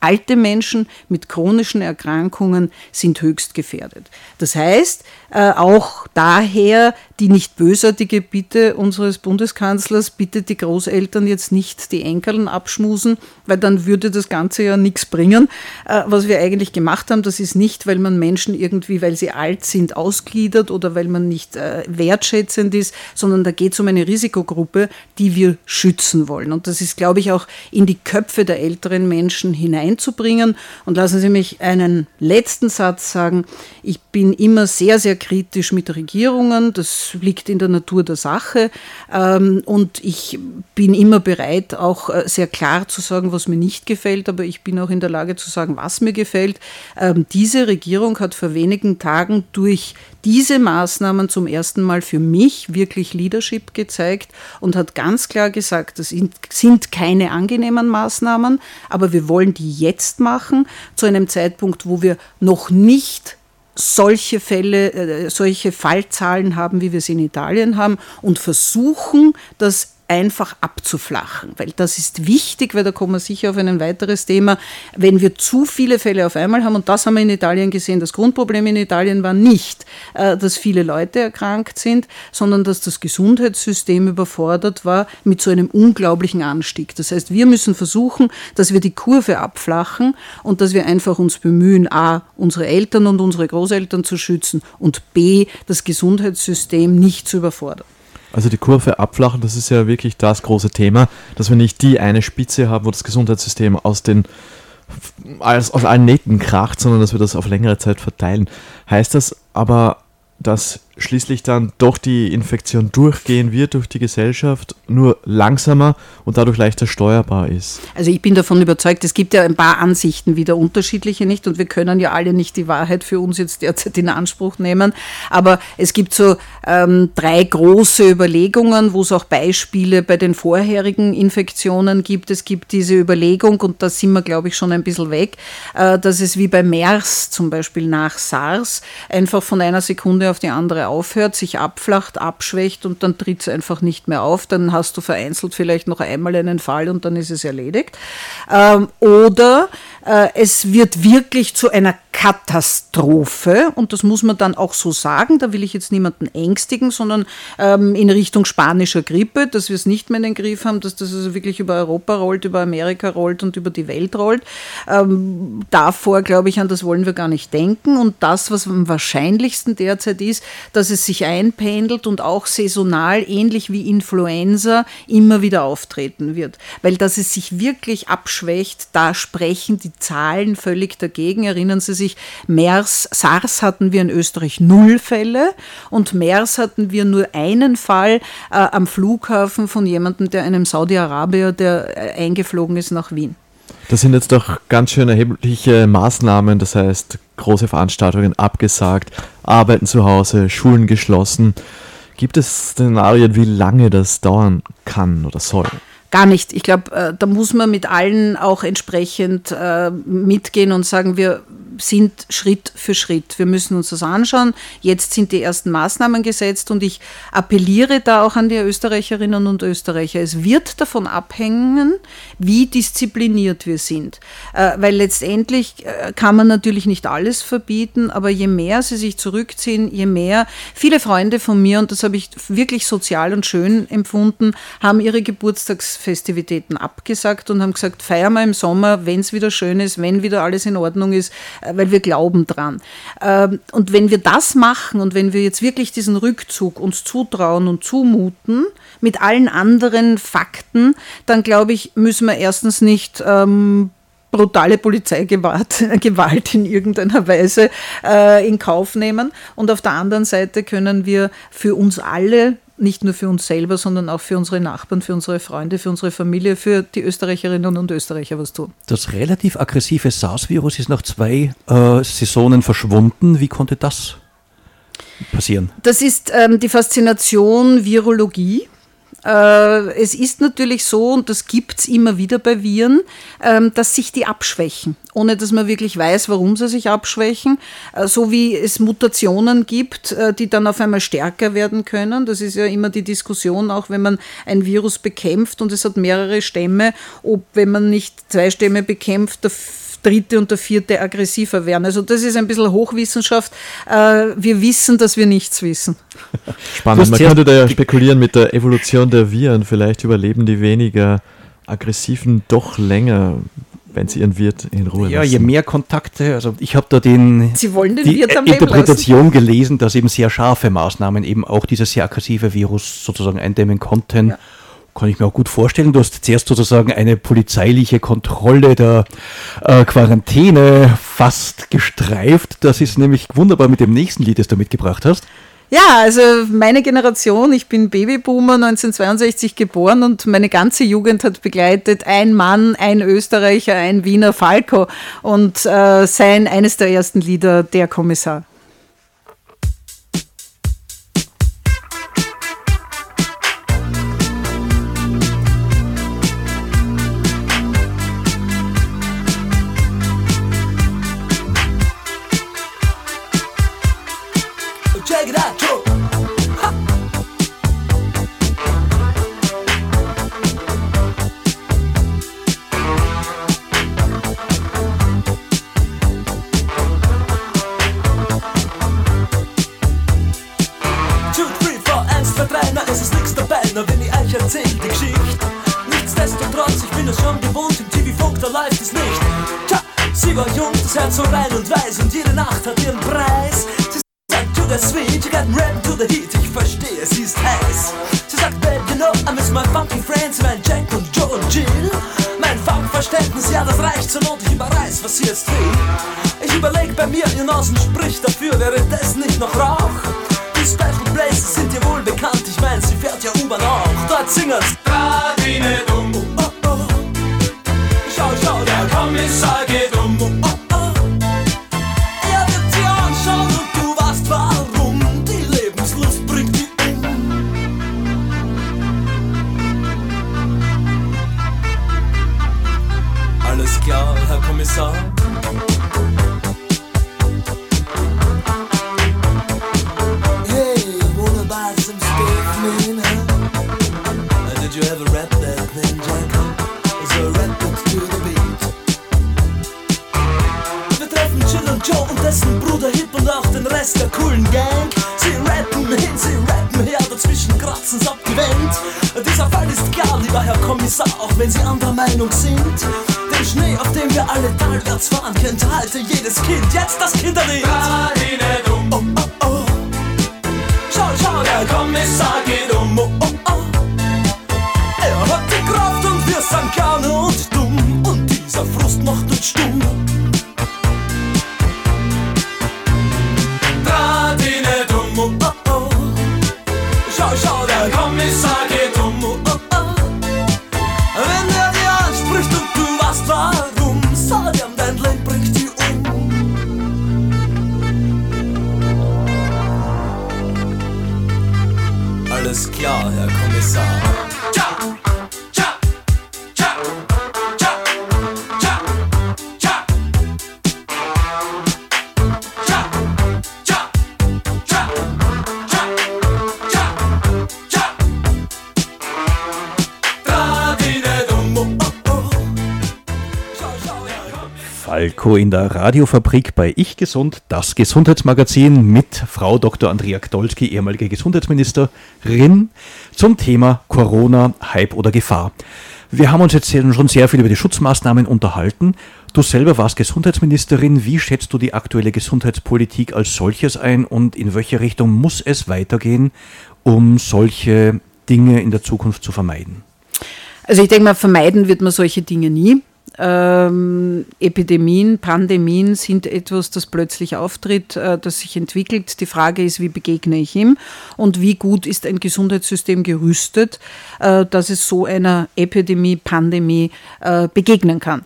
Alte Menschen mit chronischen Erkrankungen sind höchst gefährdet. Das heißt, äh, auch daher die nicht bösartige Bitte unseres Bundeskanzlers, bitte die Großeltern jetzt nicht die Enkeln abschmusen, weil dann würde das Ganze ja nichts bringen. Äh, was wir eigentlich gemacht haben, das ist nicht, weil man Menschen irgendwie, weil sie alt sind, ausgliedert oder weil man nicht äh, wertschätzend ist, sondern da geht es um eine Risikogruppe, die wir schützen wollen. Und das ist, glaube ich, auch in die Köpfe der älteren Menschen hineinzubringen. Und lassen Sie mich einen letzten Satz sagen. Ich bin immer sehr, sehr kritisch mit Regierungen. Das liegt in der Natur der Sache. Ähm, und ich bin immer bereit, auch äh, sehr klar zu sagen, was mir nicht gefällt, aber ich bin auch in der Lage zu sagen, was mir gefällt. Ähm, diese Regierung hat vor wenigen Tagen durch diese Maßnahmen zum ersten Mal für mich wirklich Leadership gezeigt und hat ganz klar gesagt, das sind keine angenehmen Maßnahmen, aber wir wollen die jetzt machen, zu einem Zeitpunkt, wo wir noch nicht solche Fälle, äh, solche Fallzahlen haben, wie wir sie in Italien haben und versuchen, das einfach abzuflachen, weil das ist wichtig, weil da kommen wir sicher auf ein weiteres Thema. Wenn wir zu viele Fälle auf einmal haben, und das haben wir in Italien gesehen, das Grundproblem in Italien war nicht, äh, dass viele Leute erkrankt sind, sondern dass das Gesundheitssystem überfordert war mit so einem unglaublichen Anstieg. Das heißt, wir müssen versuchen, dass wir die Kurve abflachen und dass wir einfach uns bemühen, a, unsere Eltern und unsere Großeltern zu schützen und b, das Gesundheitssystem nicht zu überfordern. Also die Kurve abflachen, das ist ja wirklich das große Thema, dass wir nicht die eine Spitze haben, wo das Gesundheitssystem aus den aus allen Nähten kracht, sondern dass wir das auf längere Zeit verteilen. Heißt das aber dass schließlich dann doch die Infektion durchgehen wird durch die Gesellschaft, nur langsamer und dadurch leichter steuerbar ist. Also ich bin davon überzeugt, es gibt ja ein paar Ansichten wieder unterschiedliche nicht und wir können ja alle nicht die Wahrheit für uns jetzt derzeit in Anspruch nehmen, aber es gibt so ähm, drei große Überlegungen, wo es auch Beispiele bei den vorherigen Infektionen gibt. Es gibt diese Überlegung und da sind wir glaube ich schon ein bisschen weg, äh, dass es wie bei MERS zum Beispiel nach SARS einfach von einer Sekunde auf die andere aufhört, sich abflacht, abschwächt und dann tritt es einfach nicht mehr auf. Dann hast du vereinzelt vielleicht noch einmal einen Fall und dann ist es erledigt. Ähm, oder es wird wirklich zu einer Katastrophe und das muss man dann auch so sagen, da will ich jetzt niemanden ängstigen, sondern ähm, in Richtung spanischer Grippe, dass wir es nicht mehr in den Griff haben, dass das also wirklich über Europa rollt, über Amerika rollt und über die Welt rollt. Ähm, davor glaube ich an das wollen wir gar nicht denken und das, was am wahrscheinlichsten derzeit ist, dass es sich einpendelt und auch saisonal, ähnlich wie Influenza, immer wieder auftreten wird. Weil dass es sich wirklich abschwächt, da sprechen die Zahlen völlig dagegen. Erinnern Sie sich, MERS, SARS hatten wir in Österreich null Fälle und MERS hatten wir nur einen Fall äh, am Flughafen von jemandem, der einem Saudi-Arabier, der äh, eingeflogen ist nach Wien. Das sind jetzt doch ganz schön erhebliche Maßnahmen, das heißt große Veranstaltungen abgesagt, Arbeiten zu Hause, Schulen geschlossen. Gibt es Szenarien, wie lange das dauern kann oder soll? Gar nicht. Ich glaube, äh, da muss man mit allen auch entsprechend äh, mitgehen und sagen, wir sind Schritt für Schritt. Wir müssen uns das anschauen. Jetzt sind die ersten Maßnahmen gesetzt und ich appelliere da auch an die Österreicherinnen und Österreicher. Es wird davon abhängen, wie diszipliniert wir sind. Äh, weil letztendlich äh, kann man natürlich nicht alles verbieten, aber je mehr sie sich zurückziehen, je mehr viele Freunde von mir, und das habe ich wirklich sozial und schön empfunden, haben ihre Geburtstagsfestivitäten abgesagt und haben gesagt, feiern wir im Sommer, wenn es wieder schön ist, wenn wieder alles in Ordnung ist, weil wir glauben dran. Ähm, und wenn wir das machen und wenn wir jetzt wirklich diesen Rückzug uns zutrauen und zumuten, mit allen anderen Fakten, dann glaube ich, müssen wir erstens nicht ähm, brutale Polizeigewalt [laughs] in irgendeiner Weise äh, in Kauf nehmen. Und auf der anderen Seite können wir für uns alle nicht nur für uns selber, sondern auch für unsere Nachbarn, für unsere Freunde, für unsere Familie, für die Österreicherinnen und Österreicher was tun. Das relativ aggressive SARS-Virus ist nach zwei äh, Saisonen verschwunden. Wie konnte das passieren? Das ist ähm, die Faszination Virologie. Äh, es ist natürlich so, und das gibt es immer wieder bei Viren, ähm, dass sich die abschwächen, ohne dass man wirklich weiß, warum sie sich abschwächen. Äh, so wie es Mutationen gibt, äh, die dann auf einmal stärker werden können. Das ist ja immer die Diskussion, auch wenn man ein Virus bekämpft und es hat mehrere Stämme, ob wenn man nicht zwei Stämme bekämpft, der dritte und der vierte aggressiver werden. Also das ist ein bisschen Hochwissenschaft. Äh, wir wissen, dass wir nichts wissen. [laughs] Spannend. Man könnte da ja spekulieren mit der Evolution der Viren. Vielleicht überleben die weniger aggressiven doch länger wenn sie ihren Wirt in Ruhe ja, lassen. Ja, je mehr Kontakte, also ich habe da den, sie wollen den die Interpretation gelesen, dass eben sehr scharfe Maßnahmen eben auch dieses sehr aggressive Virus sozusagen eindämmen konnten. Ja kann ich mir auch gut vorstellen. Du hast zuerst sozusagen eine polizeiliche Kontrolle der äh, Quarantäne fast gestreift. Das ist nämlich wunderbar mit dem nächsten Lied, das du mitgebracht hast. Ja, also meine Generation, ich bin Babyboomer, 1962 geboren und meine ganze Jugend hat begleitet ein Mann, ein Österreicher, ein Wiener Falco und äh, sein eines der ersten Lieder, der Kommissar. Schnee, auf dem wir alle talwärts fahren, kennt heute jedes Kind. Jetzt das Kinderlied. In der Radiofabrik bei Ich Gesund, das Gesundheitsmagazin mit Frau Dr. Andrea Gdolski, ehemalige Gesundheitsministerin, zum Thema Corona, Hype oder Gefahr. Wir haben uns jetzt schon sehr viel über die Schutzmaßnahmen unterhalten. Du selber warst Gesundheitsministerin. Wie schätzt du die aktuelle Gesundheitspolitik als solches ein und in welche Richtung muss es weitergehen, um solche Dinge in der Zukunft zu vermeiden? Also ich denke mal, vermeiden wird man solche Dinge nie. Ähm, Epidemien, Pandemien sind etwas, das plötzlich auftritt, äh, das sich entwickelt. Die Frage ist, wie begegne ich ihm und wie gut ist ein Gesundheitssystem gerüstet, äh, dass es so einer Epidemie, Pandemie äh, begegnen kann.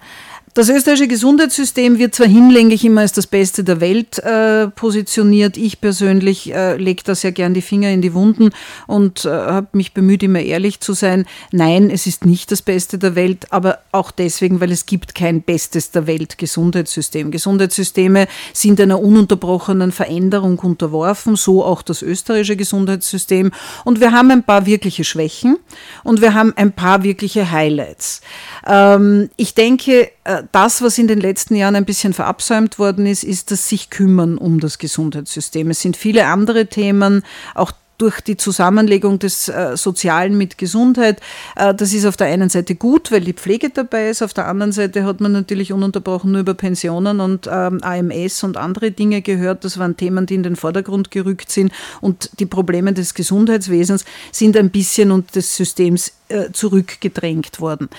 Das österreichische Gesundheitssystem wird zwar hinlänglich immer als das Beste der Welt äh, positioniert. Ich persönlich äh, lege da sehr gern die Finger in die Wunden und äh, habe mich bemüht, immer ehrlich zu sein. Nein, es ist nicht das Beste der Welt, aber auch deswegen, weil es gibt kein Bestes der Welt Gesundheitssystem. Gesundheitssysteme sind einer ununterbrochenen Veränderung unterworfen, so auch das österreichische Gesundheitssystem. Und wir haben ein paar wirkliche Schwächen und wir haben ein paar wirkliche Highlights. Ähm, ich denke, äh, das, was in den letzten Jahren ein bisschen verabsäumt worden ist, ist das sich kümmern um das Gesundheitssystem. Es sind viele andere Themen, auch durch die Zusammenlegung des äh, Sozialen mit Gesundheit. Äh, das ist auf der einen Seite gut, weil die Pflege dabei ist. Auf der anderen Seite hat man natürlich ununterbrochen nur über Pensionen und ähm, AMS und andere Dinge gehört. Das waren Themen, die in den Vordergrund gerückt sind. Und die Probleme des Gesundheitswesens sind ein bisschen und des Systems äh, zurückgedrängt worden.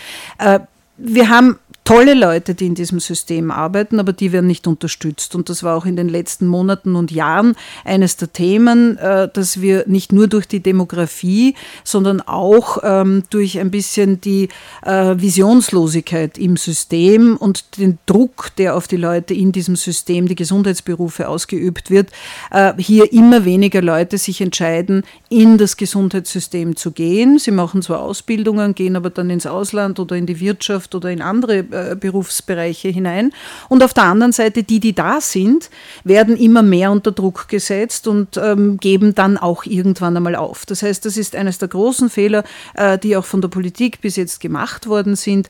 Wir haben tolle Leute, die in diesem System arbeiten, aber die werden nicht unterstützt. Und das war auch in den letzten Monaten und Jahren eines der Themen, äh, dass wir nicht nur durch die Demografie, sondern auch ähm, durch ein bisschen die äh, Visionslosigkeit im System und den Druck, der auf die Leute in diesem System, die Gesundheitsberufe ausgeübt wird, äh, hier immer weniger Leute sich entscheiden, in das Gesundheitssystem zu gehen. Sie machen zwar Ausbildungen, gehen aber dann ins Ausland oder in die Wirtschaft oder in andere Berufsbereiche hinein. Und auf der anderen Seite, die, die da sind, werden immer mehr unter Druck gesetzt und ähm, geben dann auch irgendwann einmal auf. Das heißt, das ist eines der großen Fehler, äh, die auch von der Politik bis jetzt gemacht worden sind.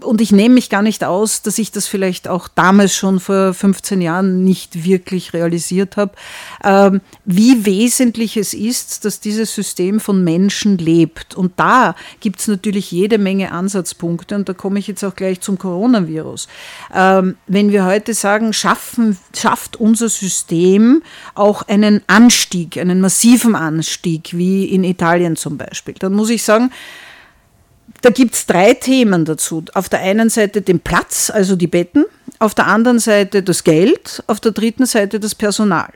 Und ich nehme mich gar nicht aus, dass ich das vielleicht auch damals schon vor 15 Jahren nicht wirklich realisiert habe, ähm, wie wesentlich es ist, dass dieses System von Menschen lebt. Und da gibt es natürlich jede Menge Ansatzpunkte und da komme ich jetzt auch gleich zum Coronavirus. Ähm, wenn wir heute sagen, schaffen, schafft unser System auch einen Anstieg, einen massiven Anstieg, wie in Italien zum Beispiel, dann muss ich sagen, da gibt es drei Themen dazu. Auf der einen Seite den Platz, also die Betten, auf der anderen Seite das Geld, auf der dritten Seite das Personal.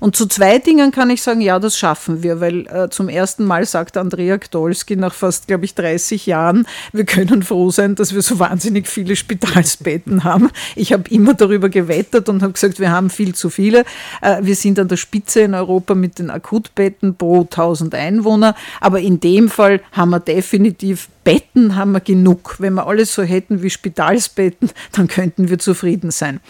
Und zu zwei Dingen kann ich sagen, ja, das schaffen wir, weil äh, zum ersten Mal sagt Andrea Gdolski nach fast, glaube ich, 30 Jahren, wir können froh sein, dass wir so wahnsinnig viele Spitalsbetten [laughs] haben. Ich habe immer darüber gewettert und habe gesagt, wir haben viel zu viele. Äh, wir sind an der Spitze in Europa mit den Akutbetten pro 1000 Einwohner, aber in dem Fall haben wir definitiv Betten haben wir genug. Wenn wir alles so hätten wie Spitalsbetten, [laughs] dann könnten wir zufrieden sein.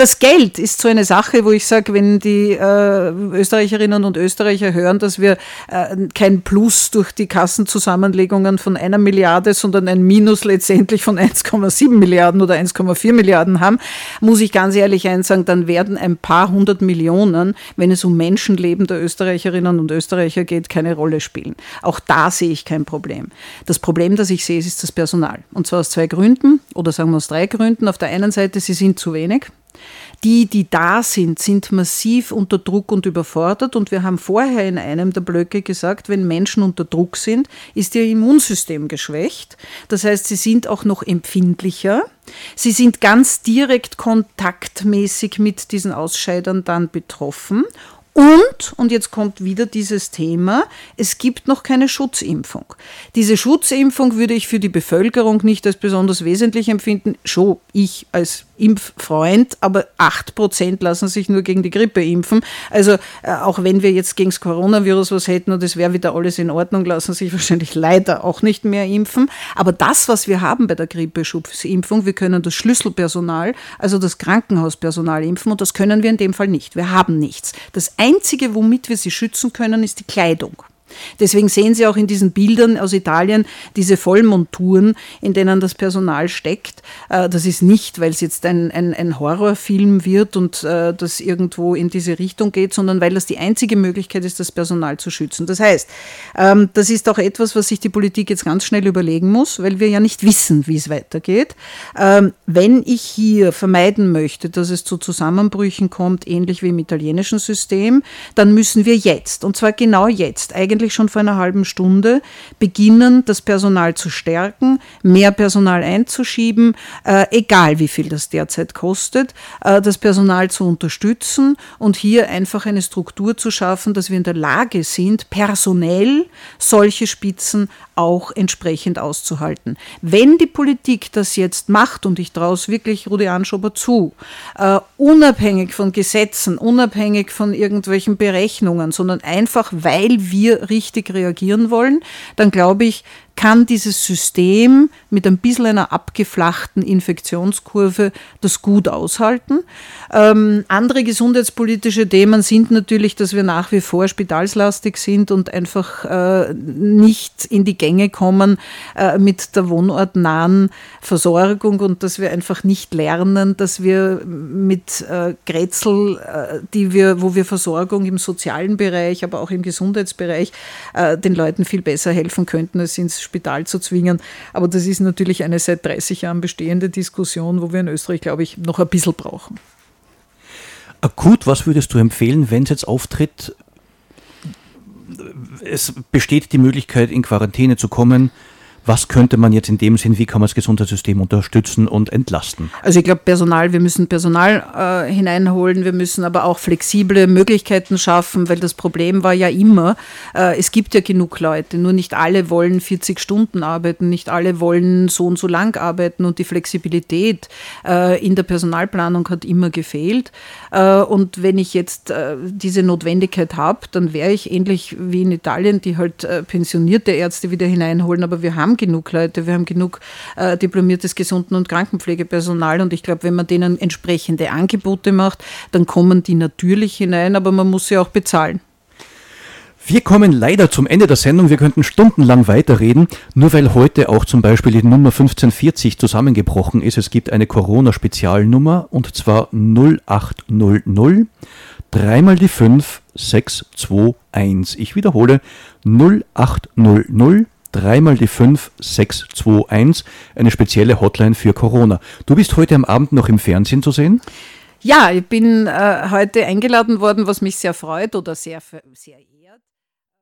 Das Geld ist so eine Sache, wo ich sage, wenn die äh, Österreicherinnen und Österreicher hören, dass wir äh, kein Plus durch die Kassenzusammenlegungen von einer Milliarde, sondern ein Minus letztendlich von [laughs] 1,7 Milliarden oder 1,4 Milliarden haben, muss ich ganz ehrlich einsagen, dann werden ein paar hundert Millionen, wenn es um Menschenleben der Österreicherinnen und Österreicher geht, keine Rolle spielen. Auch da sehe ich kein Problem. Das Problem, das ich sehe, ist das Personal. Und zwar aus zwei Gründen oder sagen wir aus drei Gründen. Auf der einen Seite, sie sind zu wenig. Die, die da sind, sind massiv unter Druck und überfordert. Und wir haben vorher in einem der Blöcke gesagt, wenn Menschen unter Druck sind, ist ihr Immunsystem geschwächt. Das heißt, sie sind auch noch empfindlicher. Sie sind ganz direkt kontaktmäßig mit diesen Ausscheidern dann betroffen. Und, und jetzt kommt wieder dieses Thema, es gibt noch keine Schutzimpfung. Diese Schutzimpfung würde ich für die Bevölkerung nicht als besonders wesentlich empfinden. Schon ich als Impffreund, aber 8% lassen sich nur gegen die Grippe impfen. Also äh, auch wenn wir jetzt gegen das Coronavirus was hätten und es wäre wieder alles in Ordnung, lassen sich wahrscheinlich leider auch nicht mehr impfen. Aber das, was wir haben bei der Grippeschutzimpfung, wir können das Schlüsselpersonal, also das Krankenhauspersonal impfen und das können wir in dem Fall nicht. Wir haben nichts. Das Einzige, womit wir sie schützen können, ist die Kleidung. Deswegen sehen Sie auch in diesen Bildern aus Italien diese Vollmonturen, in denen das Personal steckt. Äh, das ist nicht, weil es jetzt ein, ein, ein Horrorfilm wird und äh, das irgendwo in diese Richtung geht, sondern weil das die einzige Möglichkeit ist, das Personal zu schützen. Das heißt, ähm, das ist auch etwas, was sich die Politik jetzt ganz schnell überlegen muss, weil wir ja nicht wissen, wie es weitergeht. Ähm, wenn ich hier vermeiden möchte, dass es zu Zusammenbrüchen kommt, ähnlich wie im italienischen System, dann müssen wir jetzt, und zwar genau jetzt, eigentlich eigentlich schon vor einer halben Stunde, beginnen, das Personal zu stärken, mehr Personal einzuschieben, äh, egal wie viel das derzeit kostet, äh, das Personal zu unterstützen und hier einfach eine Struktur zu schaffen, dass wir in der Lage sind, personell solche Spitzen auch entsprechend auszuhalten. Wenn die Politik das jetzt macht, und ich traue es wirklich Rudi Anschober zu, uh, unabhängig von Gesetzen, unabhängig von irgendwelchen Berechnungen, sondern einfach, weil wir richtig reagieren wollen, dann glaube ich, kann dieses System mit ein bisschen einer abgeflachten Infektionskurve das gut aushalten. Ähm, andere gesundheitspolitische Themen sind natürlich, dass wir nach wie vor spitalslastig sind und einfach äh, nicht in die Gänge kommen äh, mit der wohnortnahen Versorgung und dass wir einfach nicht lernen, dass wir mit äh, Grätzel, äh, die wir, wo wir Versorgung im sozialen Bereich, aber auch im Gesundheitsbereich äh, den Leuten viel besser helfen könnten, als ins Spital zu zwingen. Aber das ist natürlich eine seit 30 Jahren bestehende Diskussion, wo wir in Österreich, glaube ich, noch ein bisschen brauchen. Akut, was würdest du empfehlen, wenn es jetzt auftritt? Es besteht die Möglichkeit, in Quarantäne zu kommen was könnte man jetzt in dem Sinn, wie kann man das Gesundheitssystem unterstützen und entlasten? Also ich glaube Personal, wir müssen Personal äh, hineinholen, wir müssen aber auch flexible Möglichkeiten schaffen, weil das Problem war ja immer, äh, es gibt ja genug Leute, nur nicht alle wollen 40 Stunden arbeiten, nicht alle wollen so und so lang arbeiten und die Flexibilität äh, in der Personalplanung hat immer gefehlt. Äh, und wenn ich jetzt äh, diese Notwendigkeit habe, dann wäre ich ähnlich wie in Italien, die halt äh, pensionierte Ärzte wieder hineinholen, aber wir haben haben genug Leute, wir haben genug äh, diplomiertes Gesunden- und Krankenpflegepersonal und ich glaube, wenn man denen entsprechende Angebote macht, dann kommen die natürlich hinein, aber man muss sie auch bezahlen. Wir kommen leider zum Ende der Sendung. Wir könnten stundenlang weiterreden, nur weil heute auch zum Beispiel die Nummer 1540 zusammengebrochen ist. Es gibt eine Corona-Spezialnummer und zwar 0800 dreimal die 5 621. Ich wiederhole 0800 dreimal die 5 621. Eine spezielle Hotline für Corona. Du bist heute am Abend noch im Fernsehen zu sehen? Ja, ich bin äh, heute eingeladen worden, was mich sehr freut oder sehr, sehr